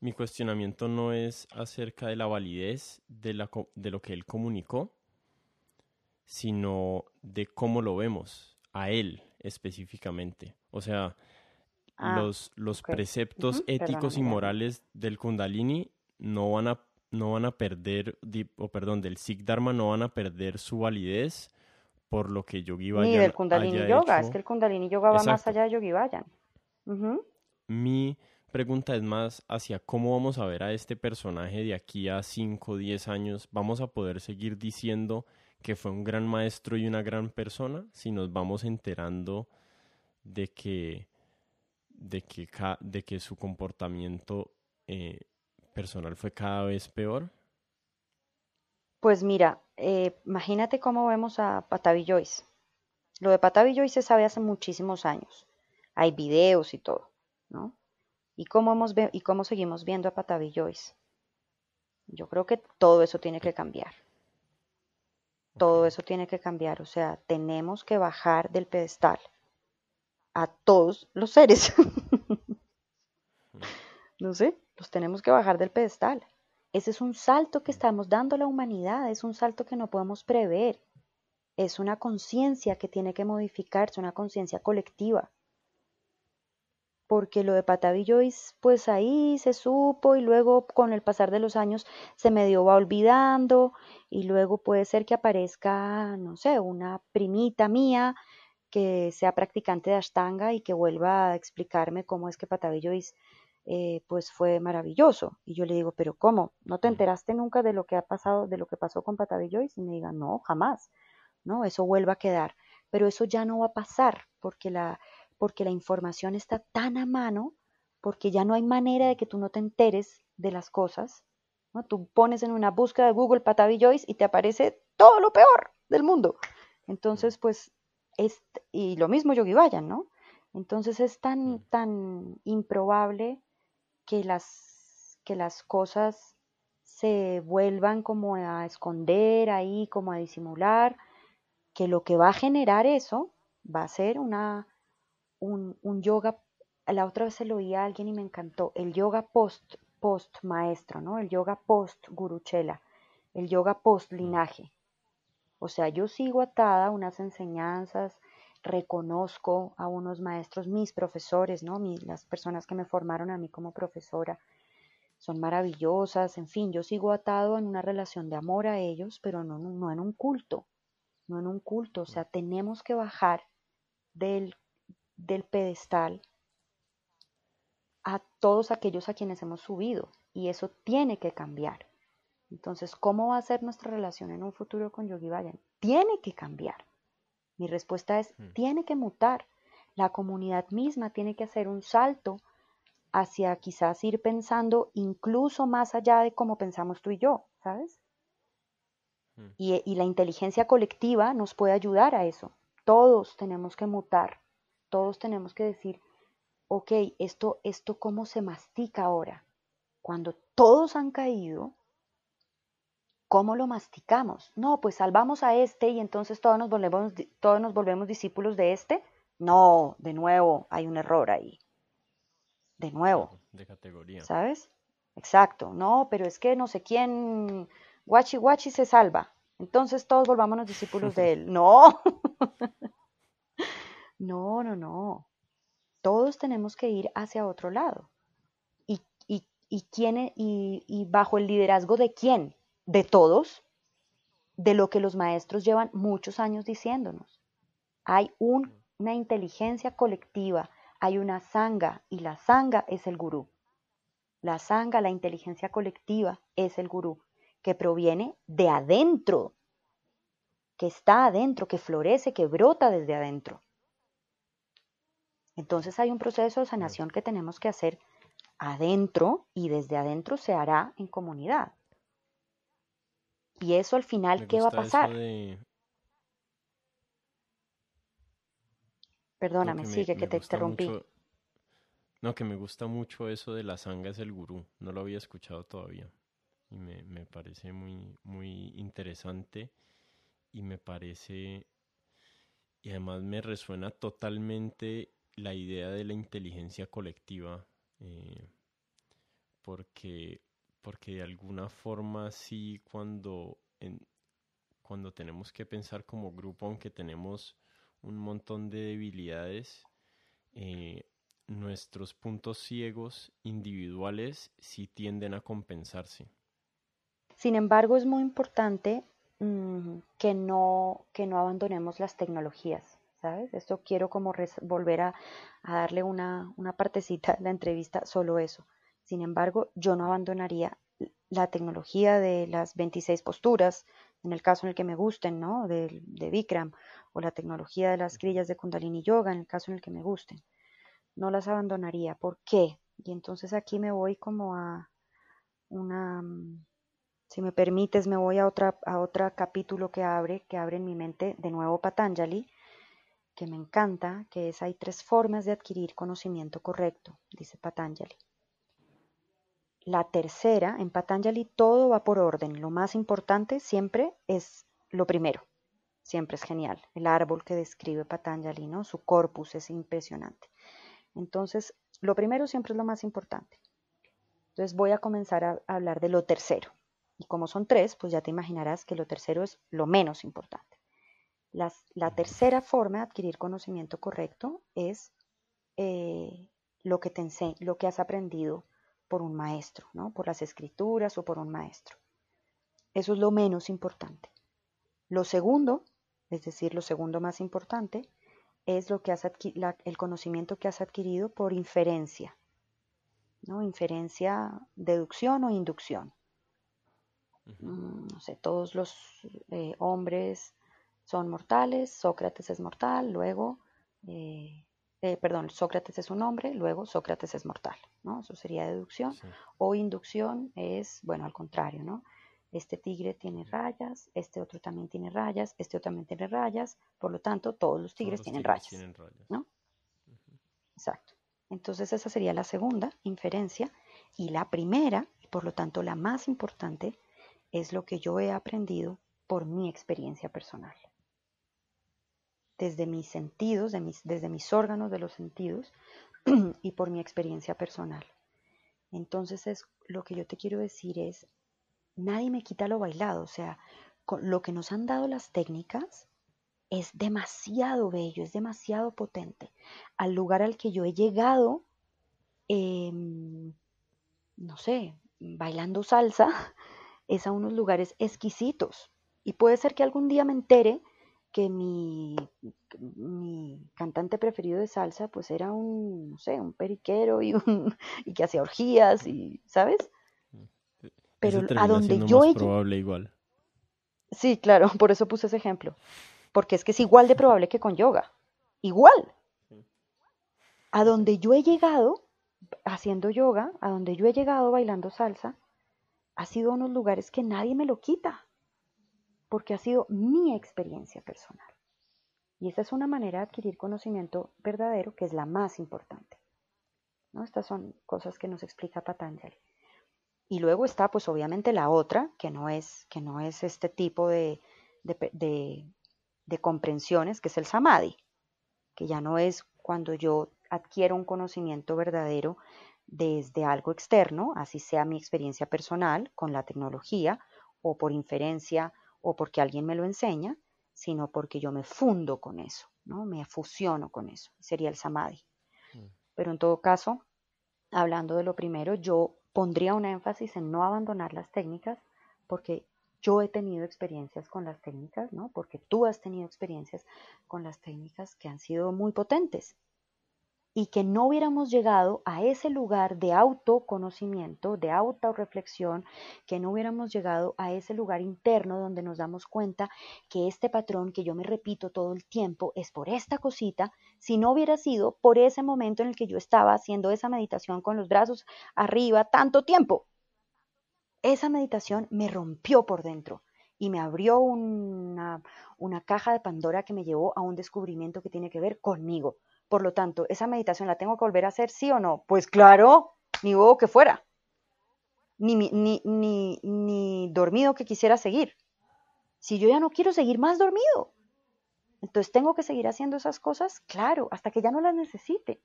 mi cuestionamiento no es acerca de la validez de, la, de lo que él comunicó, sino de cómo lo vemos, a él específicamente. O sea, ah, los, los preceptos éticos y morales del Kundalini no van a, no van a perder, o perdón, del Sikh Dharma no van a perder su validez por lo que Yogi Vayan Ni del Kundalini Yoga, es que el Kundalini Yoga va más allá de Yogi Vayan. Mi pregunta es más hacia cómo vamos a ver a este personaje de aquí a 5 o 10 años. ¿Vamos a poder seguir diciendo que fue un gran maestro y una gran persona si nos vamos enterando de que, de que, su comportamiento eh, personal fue cada vez peor? Pues mira, eh, imagínate cómo vemos a Patavi Joyce. Lo de Patavi Joyce se sabe hace muchísimos años. Hay videos y todo, ¿no? ¿Y cómo, hemos y cómo seguimos viendo a Patavi Joyce? Yo creo que todo eso tiene que cambiar. Todo eso tiene que cambiar. O sea, tenemos que bajar del pedestal a todos los seres. [LAUGHS] no sé, los tenemos que bajar del pedestal. Ese es un salto que estamos dando a la humanidad, es un salto que no podemos prever. Es una conciencia que tiene que modificarse, una conciencia colectiva. Porque lo de Patavillo pues ahí se supo y luego con el pasar de los años se medio va olvidando y luego puede ser que aparezca, no sé, una primita mía que sea practicante de Ashtanga y que vuelva a explicarme cómo es que Patavillo eh, pues fue maravilloso. Y yo le digo, pero ¿cómo? ¿No te enteraste nunca de lo que ha pasado, de lo que pasó con Patavillois? Y me diga, no, jamás. No, eso vuelva a quedar. Pero eso ya no va a pasar porque la, porque la información está tan a mano, porque ya no hay manera de que tú no te enteres de las cosas. ¿no? Tú pones en una búsqueda de Google Patavi Joyce y te aparece todo lo peor del mundo. Entonces, pues, es, y lo mismo Yogi Vayan, ¿no? Entonces es tan, tan improbable que las, que las cosas se vuelvan como a esconder ahí, como a disimular, que lo que va a generar eso va a ser una, un, un yoga. La otra vez se lo oí a alguien y me encantó, el yoga post, post maestro, ¿no? El yoga post guruchela, el yoga post linaje. O sea, yo sigo atada a unas enseñanzas, reconozco a unos maestros, mis profesores, ¿no? las personas que me formaron a mí como profesora son maravillosas, en fin, yo sigo atado en una relación de amor a ellos, pero no, no en un culto, no en un culto, o sea, tenemos que bajar del, del pedestal a todos aquellos a quienes hemos subido y eso tiene que cambiar. Entonces, ¿cómo va a ser nuestra relación en un futuro con Yogi Vayan? Tiene que cambiar. Mi respuesta es, mm. tiene que mutar. La comunidad misma tiene que hacer un salto hacia quizás ir pensando incluso más allá de cómo pensamos tú y yo, ¿sabes? Mm. Y, y, la inteligencia colectiva nos puede ayudar a eso. Todos tenemos que mutar, todos tenemos que decir, ok, esto, esto cómo se mastica ahora. Cuando todos han caído, ¿Cómo lo masticamos? No, pues salvamos a este y entonces todos nos volvemos, todos nos volvemos discípulos de este. No, de nuevo, hay un error ahí. De nuevo. De categoría. ¿Sabes? Exacto. No, pero es que no sé quién, guachi guachi se salva. Entonces todos volvámonos discípulos de [LAUGHS] él. No. [LAUGHS] no, no, no. Todos tenemos que ir hacia otro lado. ¿Y, y, y, quién, y, y bajo el liderazgo de quién? de todos, de lo que los maestros llevan muchos años diciéndonos. Hay una inteligencia colectiva, hay una sanga y la sanga es el gurú. La sanga, la inteligencia colectiva, es el gurú, que proviene de adentro, que está adentro, que florece, que brota desde adentro. Entonces hay un proceso de sanación que tenemos que hacer adentro y desde adentro se hará en comunidad. Y eso al final, ¿qué va a pasar? Perdóname, sigue que te interrumpí. No, que me gusta mucho eso de la sanga es el gurú. No lo había escuchado todavía. Y me, me parece muy, muy interesante. Y me parece. Y además me resuena totalmente la idea de la inteligencia colectiva. Eh, porque porque de alguna forma sí cuando, cuando tenemos que pensar como grupo, aunque tenemos un montón de debilidades, eh, nuestros puntos ciegos individuales sí tienden a compensarse. Sin embargo, es muy importante mm, que, no, que no abandonemos las tecnologías, ¿sabes? Esto quiero como volver a, a darle una, una partecita de la entrevista, solo eso. Sin embargo, yo no abandonaría la tecnología de las 26 posturas, en el caso en el que me gusten, ¿no? De, de Bikram, o la tecnología de las grillas de Kundalini Yoga, en el caso en el que me gusten. No las abandonaría. ¿Por qué? Y entonces aquí me voy como a una, si me permites, me voy a otra, a otro capítulo que abre, que abre en mi mente de nuevo Patanjali, que me encanta, que es hay tres formas de adquirir conocimiento correcto, dice Patanjali. La tercera, en Patanjali todo va por orden. Lo más importante siempre es lo primero. Siempre es genial. El árbol que describe Patanjali, ¿no? Su corpus es impresionante. Entonces, lo primero siempre es lo más importante. Entonces voy a comenzar a hablar de lo tercero. Y como son tres, pues ya te imaginarás que lo tercero es lo menos importante. La tercera forma de adquirir conocimiento correcto es eh, lo que te lo que has aprendido por un maestro, ¿no? por las escrituras o por un maestro. Eso es lo menos importante. Lo segundo, es decir, lo segundo más importante, es lo que has el conocimiento que has adquirido por inferencia, ¿no? Inferencia, deducción o inducción. Mm, no sé, todos los eh, hombres son mortales, Sócrates es mortal, luego eh, eh, perdón, Sócrates es un hombre, luego Sócrates es mortal, ¿no? Eso sería deducción. O inducción es, bueno, al contrario, ¿no? Este tigre tiene rayas, este otro también tiene rayas, este otro también tiene rayas, por lo tanto, todos los tigres, tienen, rayas, ¿no? Exacto. Entonces esa sería la segunda inferencia. Y la primera, y por lo tanto la más importante, es lo que yo he aprendido por mi experiencia personal desde mis sentidos, desde mis órganos de los sentidos [CLEARS THROAT] y por mi experiencia personal. Entonces es lo que yo te quiero decir es, nadie me quita lo bailado, o sea, lo que nos han dado las técnicas es demasiado bello, es demasiado potente. Al lugar al que yo he llegado, em, no sé, bailando salsa, [LAUGHS] es a unos lugares exquisitos. Y puede ser que algún día me entere que mi, mi, cantante preferido de salsa pues era un, no sé, un periquero y, un, [LAUGHS] y que hacía orgías y, ¿sabes? Mm, Pero a donde yo... Más probable igual. Sí, claro, [LAUGHS] por eso puse ese ejemplo. Porque es que es igual de probable que con yoga. Igual. A donde yo he llegado haciendo yoga, a donde yo he llegado bailando salsa, ha sido unos lugares que nadie me lo quita porque ha sido mi experiencia personal. Y esa es una manera de adquirir conocimiento verdadero que es la más importante. ¿no? Estas son cosas que nos explica Patanjali. Y luego está, pues obviamente, la otra, que no es, que no es este tipo de, de, de comprensiones, que es el samadhi, que ya no es cuando yo adquiero un conocimiento verdadero desde algo externo, así sea mi experiencia personal con la tecnología o por inferencia o porque alguien me lo enseña, sino porque yo me fundo con eso, ¿no? Me fusiono con eso. Sería el samadhi. Mm. Pero en todo caso, hablando de lo primero, yo pondría un énfasis en no abandonar las técnicas porque yo he tenido experiencias con las técnicas, ¿no? Porque tú has tenido experiencias con las técnicas que han sido muy potentes y que no hubiéramos llegado a ese lugar de autoconocimiento, de autorreflexión, que no hubiéramos llegado a ese lugar interno donde nos damos cuenta que este patrón que yo me repito todo el tiempo es por esta cosita, si no hubiera sido por ese momento en el que yo estaba haciendo esa meditación con los brazos arriba tanto tiempo. Esa meditación me rompió por dentro y me abrió una, una caja de Pandora que me llevó a un descubrimiento que tiene que ver conmigo por lo tanto, ¿esa meditación la tengo que volver a hacer, sí o no? Pues claro, ni huevo que fuera. Ni, ni, ni, ni dormido que quisiera seguir. Si yo ya no quiero seguir más dormido, entonces tengo que seguir haciendo esas cosas, claro, hasta que ya no las necesite.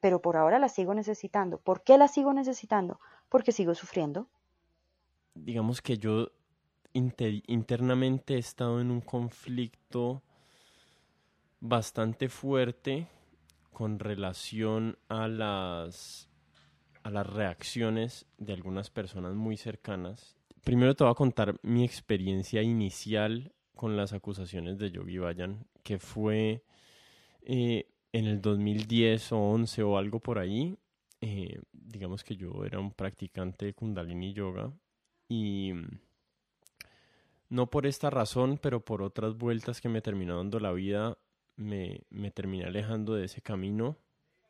Pero por ahora las sigo necesitando. ¿Por qué las sigo necesitando? Porque sigo sufriendo. Digamos que yo internamente he estado en un conflicto bastante fuerte con relación a las, a las reacciones de algunas personas muy cercanas. Primero te voy a contar mi experiencia inicial con las acusaciones de Yogi Bayan, que fue eh, en el 2010 o 11 o algo por ahí. Eh, digamos que yo era un practicante de Kundalini Yoga y no por esta razón, pero por otras vueltas que me terminó dando la vida, me, terminé alejando de ese camino,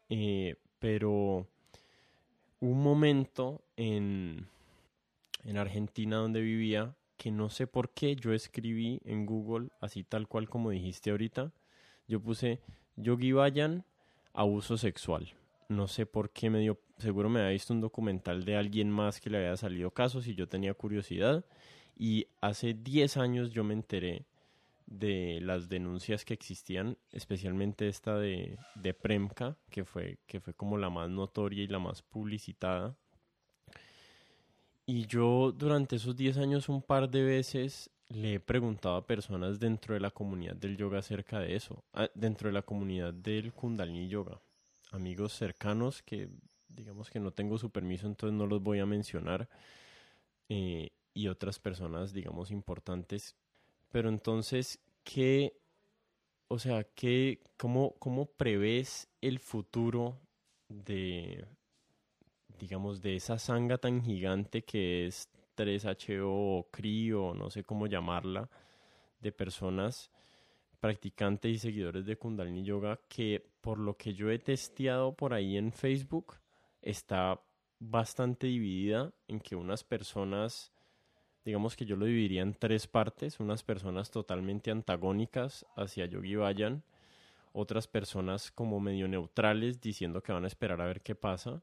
eh, pero un momento en, en Argentina donde vivía que no sé por qué yo escribí en Google, así tal cual como dijiste ahorita, yo puse Yogi Bayan, abuso sexual. No sé por qué me dio, seguro me había visto un documental de alguien más que le había salido casos y yo tenía curiosidad. Y hace 10 años yo me enteré de las denuncias que existían, especialmente esta de, de Premka, que fue, que fue como la más notoria y la más publicitada. Y yo durante esos 10 años un par de veces le he preguntado a personas dentro de la comunidad del yoga acerca de eso, dentro de la comunidad del kundalini yoga. Amigos cercanos que digamos que no tengo su permiso, entonces no los voy a mencionar. Eh, y otras personas, digamos, importantes pero entonces, ¿qué, o sea, qué, cómo, cómo prevés el futuro de, digamos, de esa sanga tan gigante que es 3HO o CRI o no sé cómo llamarla, de personas practicantes y seguidores de Kundalini Yoga que por lo que yo he testeado por ahí en Facebook está bastante dividida en que unas personas, digamos que yo lo dividiría en tres partes, unas personas totalmente antagónicas hacia Yogi Vayan, otras personas como medio neutrales diciendo que van a esperar a ver qué pasa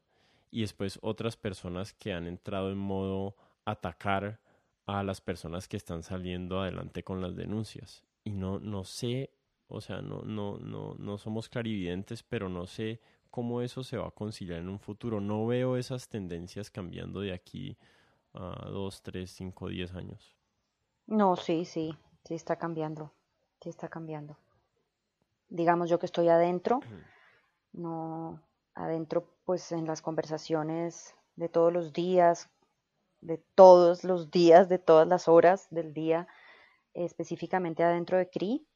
y después otras personas que han entrado en modo atacar a las personas que están saliendo adelante con las denuncias. Y no, no sé, o sea, no, no, no, no somos clarividentes, pero no sé cómo eso se va a conciliar en un futuro. No veo esas tendencias cambiando de aquí a dos, tres, cinco, diez años. No, sí, sí, sí está cambiando, sí está cambiando. Digamos yo que estoy adentro, [CLEARS THROAT] no adentro pues en las conversaciones de todos los días, de todos los días, de todas las horas del día, específicamente adentro de CRI,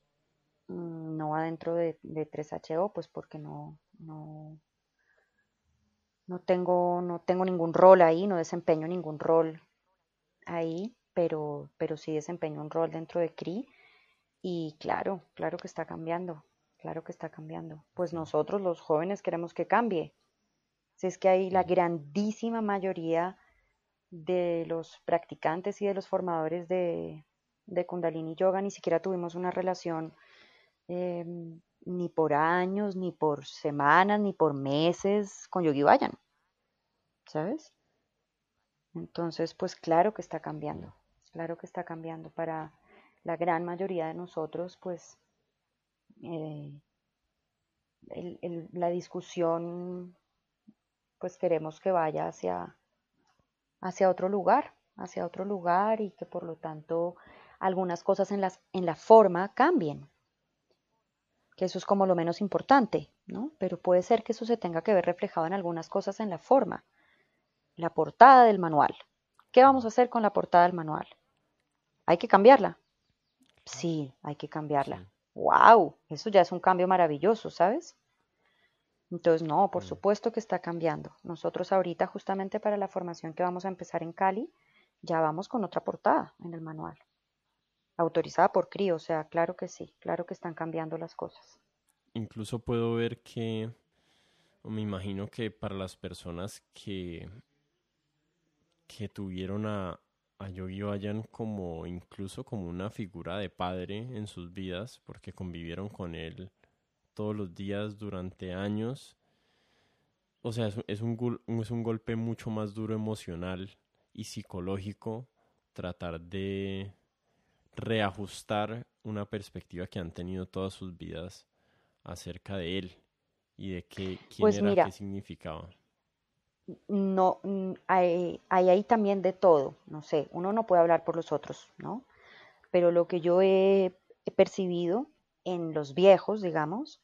mm, no adentro de, 3HO, pues porque no, no, no, tengo, no tengo ningún rol ahí, no desempeño ningún rol ahí, pero, pero sí desempeño un rol dentro de CRI y claro, claro que está cambiando, claro que está cambiando. Pues nosotros los jóvenes queremos que cambie. Si es que hay la grandísima mayoría de los practicantes y de los formadores de, Kundalini Yoga ni siquiera tuvimos una relación em, ni por años, ni por semanas, ni por meses con Yogi Vayan. ¿Sabes? Entonces, pues claro que está cambiando. Claro que está cambiando. Para la gran mayoría de nosotros, pues eh, la discusión, pues queremos que vaya hacia hacia otro lugar, hacia otro lugar y que por lo tanto algunas cosas en, las, en la forma cambien. Que eso es como lo menos importante, ¿no? Pero puede ser que eso se tenga que ver reflejado en algunas cosas en la forma. La portada del manual. ¿Qué vamos a hacer con la portada del manual? ¿Hay que cambiarla? Sí, hay que cambiarla. ¡Wow! Eso ya es un cambio maravilloso, ¿sabes? Entonces, no, por mm. supuesto que está cambiando. Nosotros ahorita, justamente para la formación que vamos a empezar en Cali, ya vamos con otra portada en el manual. Autorizada por CRI, o sea, claro que sí, claro que están cambiando las cosas. Incluso puedo ver que, me imagino que para las personas que, que tuvieron a, a Yogi Vayan como incluso como una figura de padre en sus vidas, porque convivieron con él todos los días durante años. O sea, es, un, es un golpe mucho más duro emocional y psicológico tratar de reajustar una perspectiva que han tenido todas sus vidas acerca de él y de qué, quién pues era, qué significaba. No, mm, hay, hay ahí también de todo, no sé, uno no puede hablar por los otros, ¿no? Pero lo que yo he percibido en los viejos, digamos,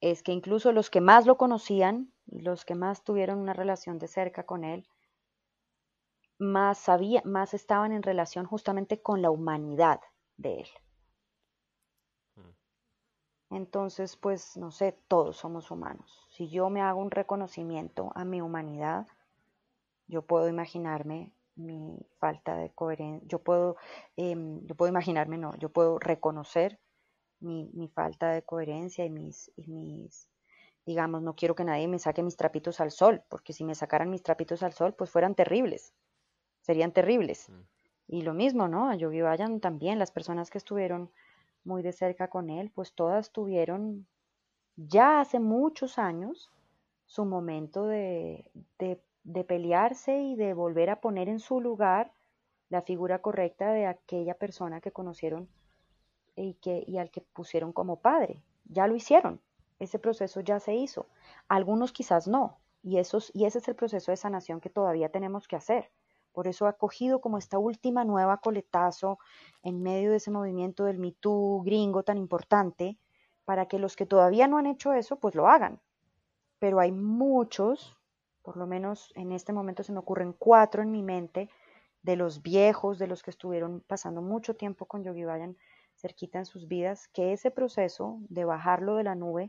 es que incluso los que más lo conocían los que más tuvieron una relación de cerca con él, más, sabía, más estaban en relación justamente con la humanidad de él. Mm. Entonces, pues, no sé, todos somos humanos. Si yo me hago un reconocimiento a mi humanidad, yo puedo imaginarme mi falta de coherencia, yo puedo, em, yo puedo imaginarme, no, yo puedo reconocer mi, mi falta de coherencia y mis, y mis, digamos, no quiero que nadie me saque mis trapitos al sol, porque si me sacaran mis trapitos al sol, pues fueran terribles, serían terribles. Mm. Y lo mismo, ¿no? A Yogi Vayan también, las personas que estuvieron muy de cerca con él, pues todas tuvieron ya hace muchos años su momento de, de, de pelearse y de volver a poner en su lugar la figura correcta de aquella persona que conocieron y, que, y al que pusieron como padre. Ya lo hicieron, ese proceso ya se hizo. Algunos quizás no, y, esos, y ese es el proceso de sanación que todavía tenemos que hacer. Por eso ha cogido como esta última nueva coletazo en medio de ese movimiento del Me gringo tan importante, para que los que todavía no han hecho eso, pues lo hagan. Pero hay muchos, por lo menos en este momento se me ocurren cuatro en mi mente, de los viejos, de los que estuvieron pasando mucho tiempo con Yogi Vayan, cerquita en sus vidas, que ese proceso de bajarlo de la nube,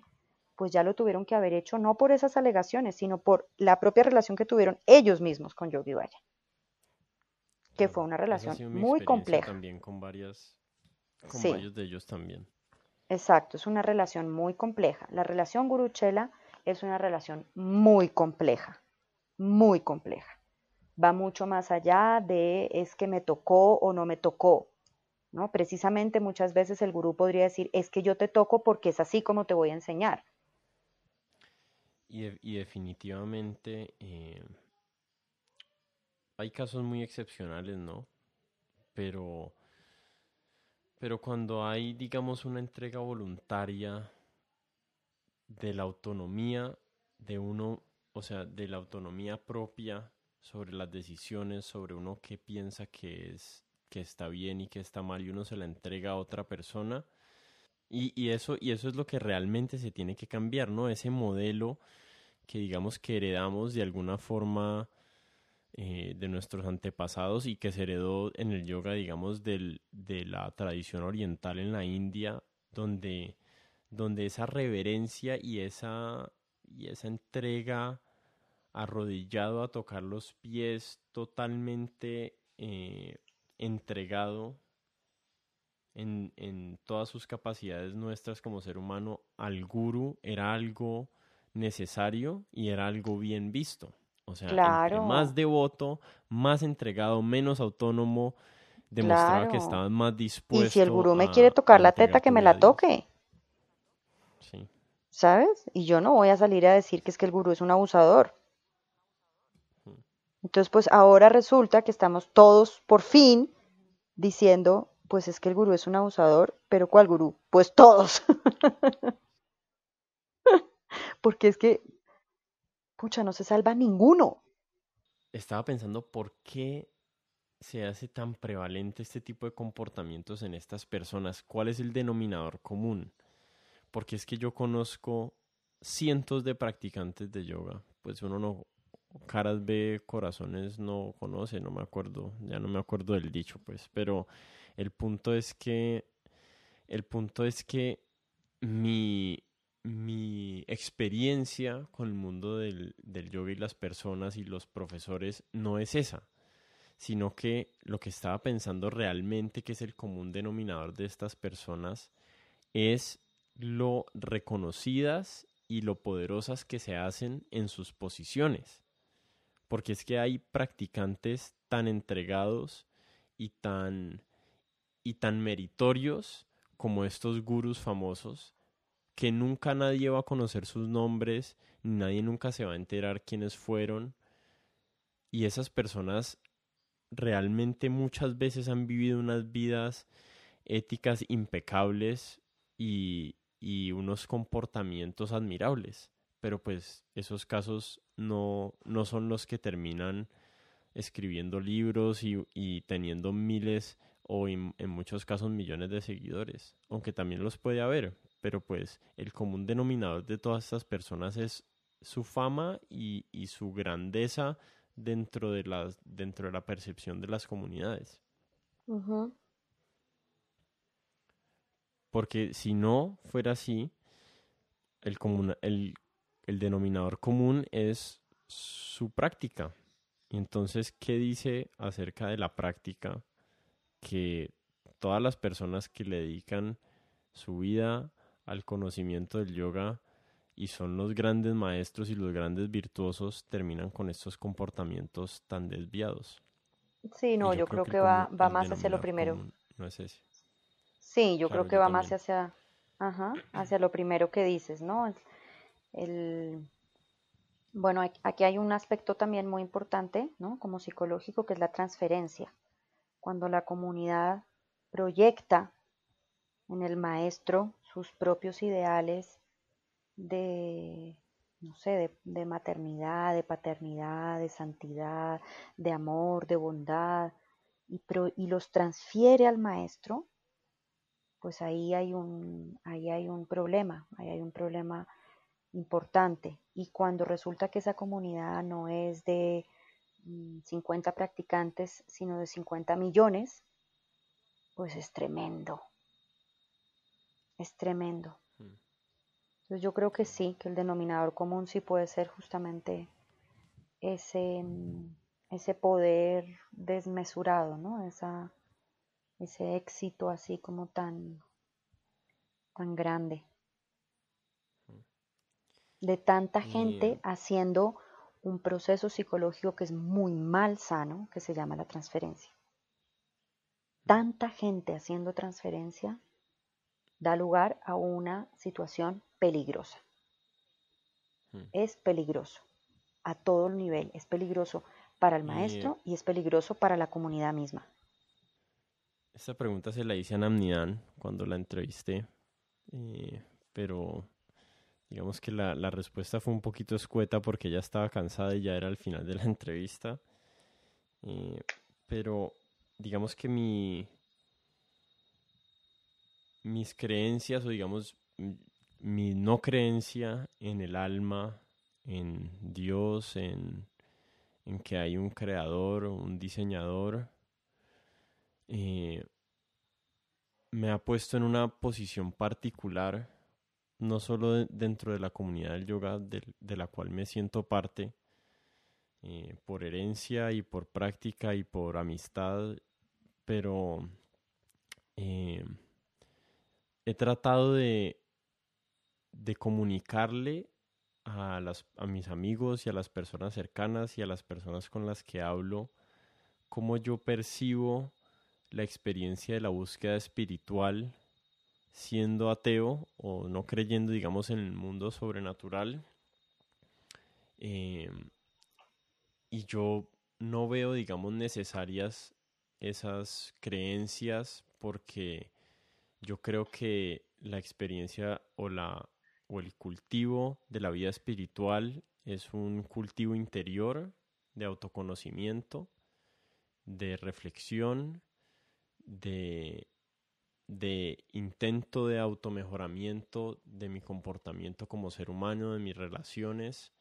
pues ya lo tuvieron que haber hecho no por esas alegaciones, sino por la propia relación que tuvieron ellos mismos con Yogi Vaya. Que fue una relación muy compleja. También con varias, con varios de ellos también. Exacto, es una relación muy compleja. La relación Guru-Chela es una relación muy compleja, muy compleja. Va mucho más allá de es que me tocó o no me tocó. ¿no? Precisamente muchas veces el gurú podría decir, es que yo te toco porque es así como te voy a enseñar. Y, definitivamente eh, hay casos muy excepcionales, ¿no? Pero, pero cuando hay, digamos, una entrega voluntaria de la autonomía de uno, o sea, de la autonomía propia sobre las decisiones, sobre uno que piensa que es que está bien y que está mal y uno se la entrega a otra persona. Y, y, eso, y eso es lo que realmente se tiene que cambiar, ¿no? Ese modelo que digamos que heredamos de alguna forma eh, de nuestros antepasados y que se heredó en el yoga, digamos, del, de la tradición oriental en la India, donde, donde esa reverencia y esa, y esa entrega arrodillado a tocar los pies totalmente eh, entregado en, en, todas sus capacidades nuestras como ser humano al guru era algo necesario y era algo bien visto. O sea, más devoto, más entregado, menos autónomo, demostraba que estaban más dispuestos. Y si el gurú me quiere tocar la teta, que me la toque. Sí. ¿Sabes? Y yo no voy a salir a decir que es que el gurú es un abusador. Entonces, pues ahora resulta que estamos todos por fin diciendo, pues es que el gurú es un abusador, pero ¿cuál gurú? Pues todos. [LAUGHS] Porque es que, pucha, no se salva ninguno. Estaba pensando por qué se hace tan prevalente este tipo de comportamientos en estas personas. ¿Cuál es el denominador común? Porque es que yo conozco cientos de practicantes de yoga. Pues uno no, caras ve, corazones no conoce, no me acuerdo, ya no me acuerdo del dicho, pues, pero el punto es que, el punto es que mi, mi experiencia con el mundo del, yoga y las personas y los profesores no es esa, sino que lo que estaba pensando realmente que es el común denominador de estas personas es lo reconocidas y lo poderosas que se hacen en sus posiciones. Porque es que hay practicantes tan entregados y tan, y tan meritorios como estos gurús famosos que nunca nadie va a conocer sus nombres, nadie nunca se va a enterar quiénes fueron. Y esas personas realmente muchas veces han vivido unas vidas éticas impecables y, y unos comportamientos admirables. Pero pues esos casos no, no son los que terminan escribiendo libros y, teniendo miles o en, muchos casos millones de seguidores, aunque también los puede haber, pero pues el común denominador de todas estas personas es su fama y, su grandeza dentro de, las, dentro de la percepción de las comunidades. Porque si no fuera así, el, común, el el denominador común es su práctica. Y entonces, ¿qué dice acerca de la práctica? Que todas las personas que le dedican su vida al conocimiento del yoga y son los grandes maestros y los grandes virtuosos terminan con estos comportamientos tan desviados. Sí, no, yo, creo, que, va, va más hacia lo primero. No es ese. Sí, yo creo que va más hacia, ajá, hacia lo primero que dices, ¿no? El, bueno, aquí hay un aspecto también muy importante, ¿no? Como psicológico, que es la transferencia. Cuando la comunidad proyecta en el maestro sus propios ideales de, no sé, de, maternidad, de paternidad, de santidad, de amor, de bondad, y, y los transfiere al maestro, pues ahí hay un, ahí hay un problema, ahí hay un problema importante. Y cuando resulta que esa comunidad no es de 50 mm, practicantes, sino de 50 millones, pues es tremendo. Es tremendo. Mm. Entonces yo creo que sí, que el denominador común sí puede ser justamente ese, mm, ese poder desmesurado, ¿no? Esa, ese éxito así como tan tan grande de tanta gente haciendo un proceso psicológico que es muy mal sano, que se llama la transferencia. Tanta gente haciendo transferencia da lugar a una situación peligrosa. Hmm. Es peligroso a todo el nivel, es peligroso para el maestro y es peligroso para la comunidad misma. Esta pregunta se la hice a Namnidan cuando la entrevisté, eh, pero digamos que la, la, respuesta fue un poquito escueta porque ya estaba cansada y ya era el final de la [LAUGHS] entrevista. Eh, pero digamos que mi, mis creencias o digamos mi no creencia en el alma, en Dios, en, en que hay un creador, un diseñador, eh, me ha puesto en una posición particular, no solo dentro de la comunidad del yoga de, la cual me siento parte, eh, por herencia y por práctica y por amistad, pero eh, he tratado de, de comunicarle a, las, a mis amigos y a las personas cercanas y a las personas con las que hablo cómo yo percibo la experiencia de la búsqueda espiritual siendo ateo o no creyendo, digamos, en el mundo sobrenatural. Eh, y yo no veo, digamos, necesarias esas creencias porque yo creo que la experiencia o la o el cultivo de la vida espiritual es un cultivo interior de autoconocimiento, de reflexión, de, de intento de automejoramiento de mi comportamiento como ser humano, de mis relaciones.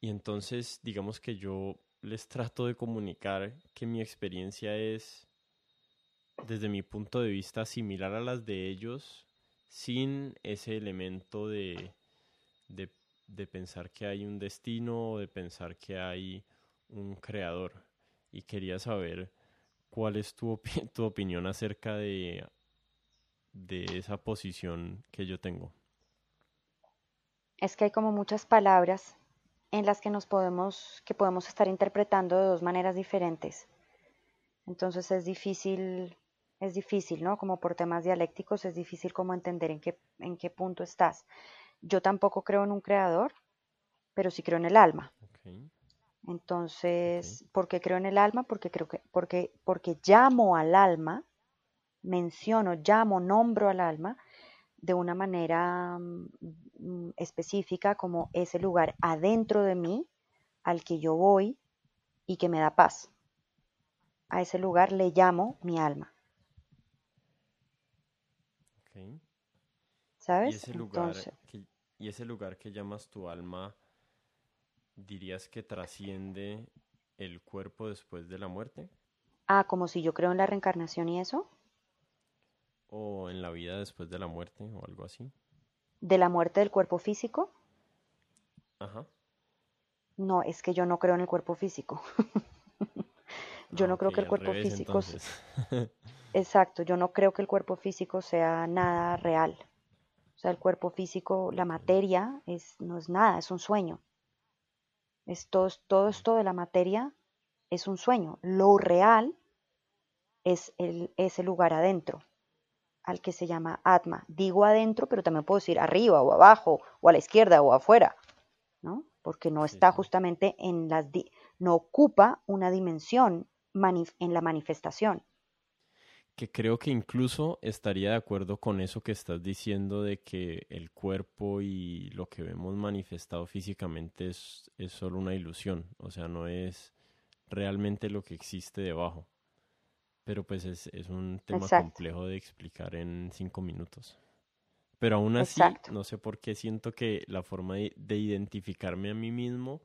Y entonces, digamos que yo les trato de comunicar que mi experiencia es, desde mi punto de vista, similar a las de ellos, sin ese elemento de, de, de pensar que hay un destino o de pensar que hay un creador. Y quería saber cuál es tu, tu opinión acerca de, de esa posición que yo tengo. Es que hay como muchas palabras en las que nos podemos, que podemos estar interpretando de dos maneras diferentes. Entonces es difícil es difícil, ¿no? Como por temas dialécticos es difícil como entender en qué, en qué punto estás. Yo tampoco creo en un creador, pero sí creo en el alma. Entonces, ¿por qué creo en el alma? Porque creo que, porque, porque llamo al alma, menciono, llamo, nombro al alma de una manera mm, específica como ese lugar adentro de mí al que yo voy y que me da paz. A ese lugar le llamo mi alma. ¿Sabes? ¿Y ese, lugar que, ¿Y ese lugar que llamas tu alma, dirías que trasciende el cuerpo después de la muerte? Ah, como si yo creo en la reencarnación y eso. ¿O en la vida después de la muerte o algo así? ¿De la muerte del cuerpo físico? Ajá. No, es que yo no creo en el cuerpo físico. [LAUGHS] yo no ah, creo que el cuerpo físico... [LAUGHS] Exacto, yo no creo que el cuerpo físico sea nada real. O sea, el cuerpo físico, la materia, es, no es nada, es un sueño. Es todo, todo esto de la materia es un sueño. Lo real es el, ese lugar adentro, al que se llama Atma. Digo adentro, pero también puedo decir arriba o abajo, o a la izquierda o afuera, ¿no? Porque no está justamente en las... no ocupa una dimensión en la manifestación que creo que incluso estaría de acuerdo con eso que estás diciendo de que el cuerpo y lo que vemos manifestado físicamente es, es solo una ilusión, o sea, no es realmente lo que existe debajo. Pero pues es, es un tema complejo de explicar en cinco minutos. Pero aún así, no sé por qué siento que la forma de, de, identificarme a mí mismo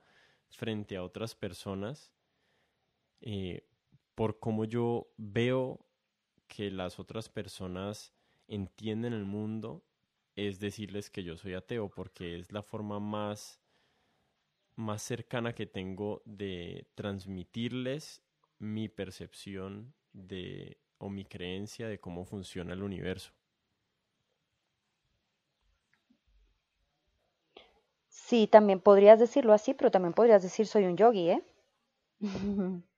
frente a otras personas, eh, por cómo yo veo que las otras personas entienden el mundo es decirles que yo soy ateo, porque es la forma más, más cercana que tengo de transmitirles mi percepción de, o mi creencia de cómo funciona el universo. Sí, también podrías decirlo así, pero también podrías decir soy un yogi, ¿eh? [LAUGHS]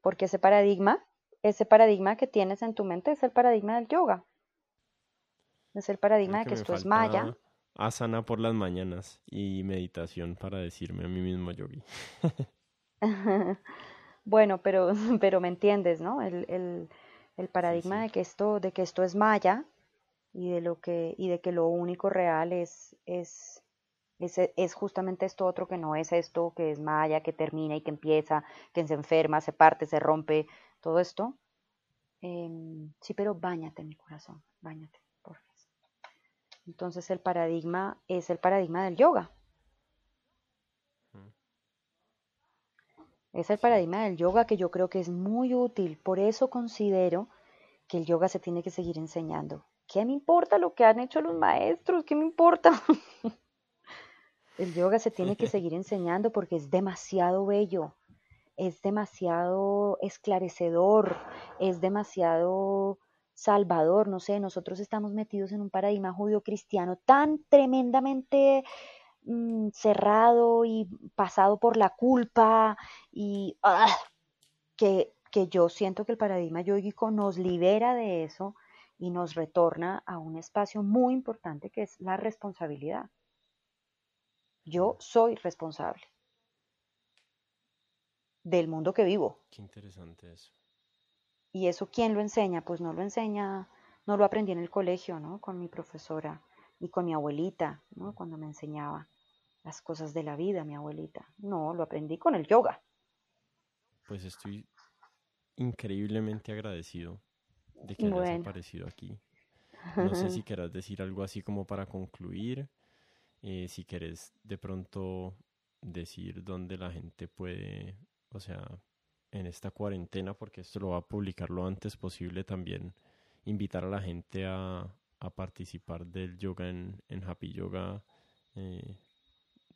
Porque ese paradigma, ese paradigma que tienes en tu mente es el paradigma del yoga. Es el paradigma de que, esto es maya. Asana por las mañanas y meditación para decirme a mí mismo yogi. [LAUGHS] [LAUGHS] bueno, pero, [LAUGHS] pero me entiendes, ¿no? El, paradigma de que esto, de que esto es maya y de lo que, y de que lo único real es, es, es, justamente esto otro que no es esto, que es maya, que termina y que empieza, que se enferma, se parte, se rompe, todo esto. Em, sí, pero bañate, mi corazón, bañate, por favor. Entonces el paradigma es el paradigma del yoga. Es el paradigma del yoga que yo creo que es muy útil. Por eso considero que el yoga se tiene que seguir enseñando. ¿Qué me importa lo que han hecho los maestros? ¿Qué me importa? [LAUGHS] el yoga se tiene que seguir enseñando porque es demasiado bello, es demasiado esclarecedor, es demasiado salvador, no sé, nosotros estamos metidos en un paradigma judío-cristiano tan tremendamente mm, cerrado y pasado por la culpa y ah, que, que yo siento que el paradigma yogico nos libera de eso y nos retorna a un espacio muy importante que es la responsabilidad. Yo soy responsable del mundo que vivo. Qué interesante eso. ¿Y eso quién lo enseña? Pues no lo enseña, no lo aprendí en el colegio, ¿no? Con mi profesora y con mi abuelita, ¿no? Cuando me enseñaba las cosas de la vida, mi abuelita. No, lo aprendí con el yoga. Pues estoy increíblemente agradecido de que hayas aparecido aquí. No sé si [LAUGHS] querás decir algo así como para concluir eh, si quieres de pronto decir dónde la gente puede, o sea, en esta cuarentena, porque esto lo va a publicar lo antes posible también, invitar a la gente a, participar del yoga en, Happy Yoga eh,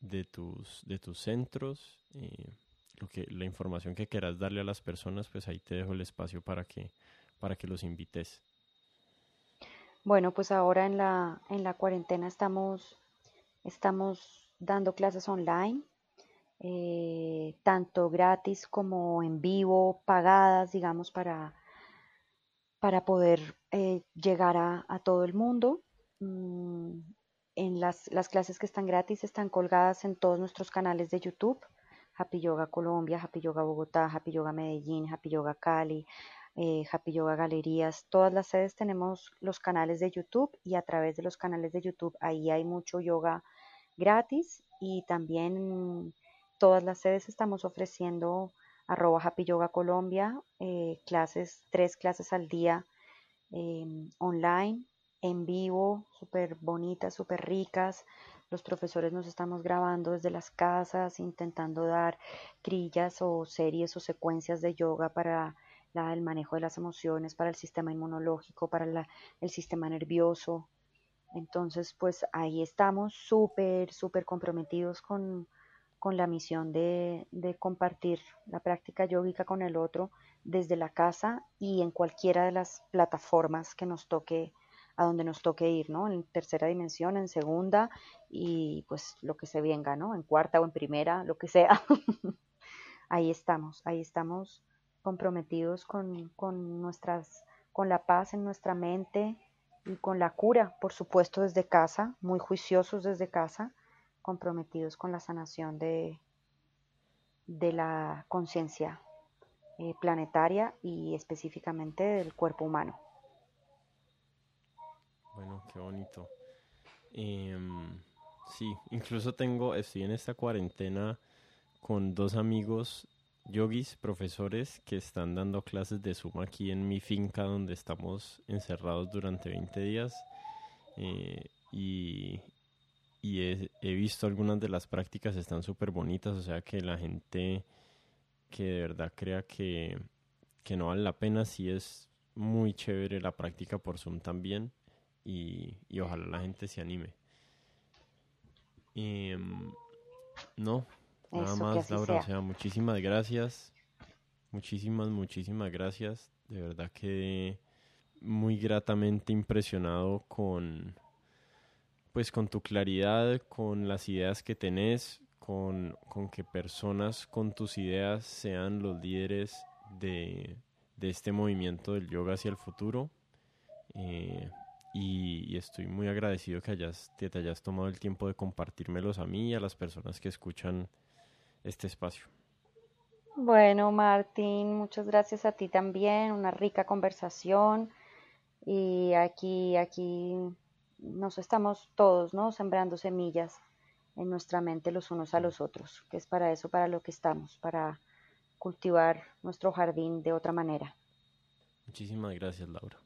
de, tus, de tus centros. Eh, lo que, la información que quieras darle a las personas, pues ahí te dejo el espacio para que, para que los invites. Bueno, pues ahora en la, en la cuarentena estamos Estamos dando clases online, eh, tanto gratis como en vivo, pagadas, digamos, para, para poder eh, llegar a, todo el mundo. Mm, en las, las, clases que están gratis están colgadas en todos nuestros canales de YouTube. Happy Yoga Colombia, Happy Yoga Bogotá, Happy Yoga Medellín, Happy Yoga Cali, eh, Yoga Galerías. Todas las sedes tenemos los canales de YouTube y a través de los canales de YouTube ahí hay mucho yoga gratis y también todas las sedes estamos ofreciendo arroba Happy Yoga Colombia, eh, clases, tres clases al día em, online, en vivo, súper bonitas, súper ricas. Los profesores nos estamos grabando desde las casas, intentando dar trillas o series o secuencias de yoga para el manejo de las emociones, para el sistema inmunológico, para el sistema nervioso, entonces, pues ahí estamos súper, súper comprometidos con, la misión de, compartir la práctica yógica con el otro desde la casa y en cualquiera de las plataformas que nos toque, a donde nos toque ir, ¿no? En tercera dimensión, en segunda y pues lo que se venga, ¿no? En cuarta o en primera, lo que sea. [LAUGHS] ahí estamos, ahí estamos comprometidos con, con nuestras, con la paz en nuestra mente, y con la cura, por supuesto, desde casa, muy juiciosos desde casa, comprometidos con la sanación de, de la conciencia eh, planetaria y específicamente del cuerpo humano. Bueno, qué bonito. Em, sí, incluso tengo, estoy en esta cuarentena con dos amigos yogis, profesores que están dando clases de Zoom aquí en mi finca donde estamos encerrados durante 20 días. Eh, y, he, visto algunas de las prácticas, están súper bonitas, o sea que la gente que de verdad crea que, no vale la pena, sí es muy chévere la práctica por Zoom también y, ojalá la gente se anime. Em, no, Nada más, Laura, o sea, muchísimas gracias. Muchísimas, muchísimas gracias. De verdad que muy gratamente impresionado con, pues con tu claridad, con las ideas que tenés, con, con que personas con tus ideas sean los líderes de, de este movimiento del yoga hacia el futuro. Eh, y, estoy muy agradecido que, hayas, que te hayas tomado el tiempo de compartírmelos a mí y a las personas que escuchan este espacio. Bueno, Martín, muchas gracias a ti también, una rica conversación y aquí, aquí nos estamos todos, ¿no? Sembrando semillas en nuestra mente los unos a los otros, que es para eso, para lo que estamos, para cultivar nuestro jardín de otra manera. Muchísimas gracias, Laura.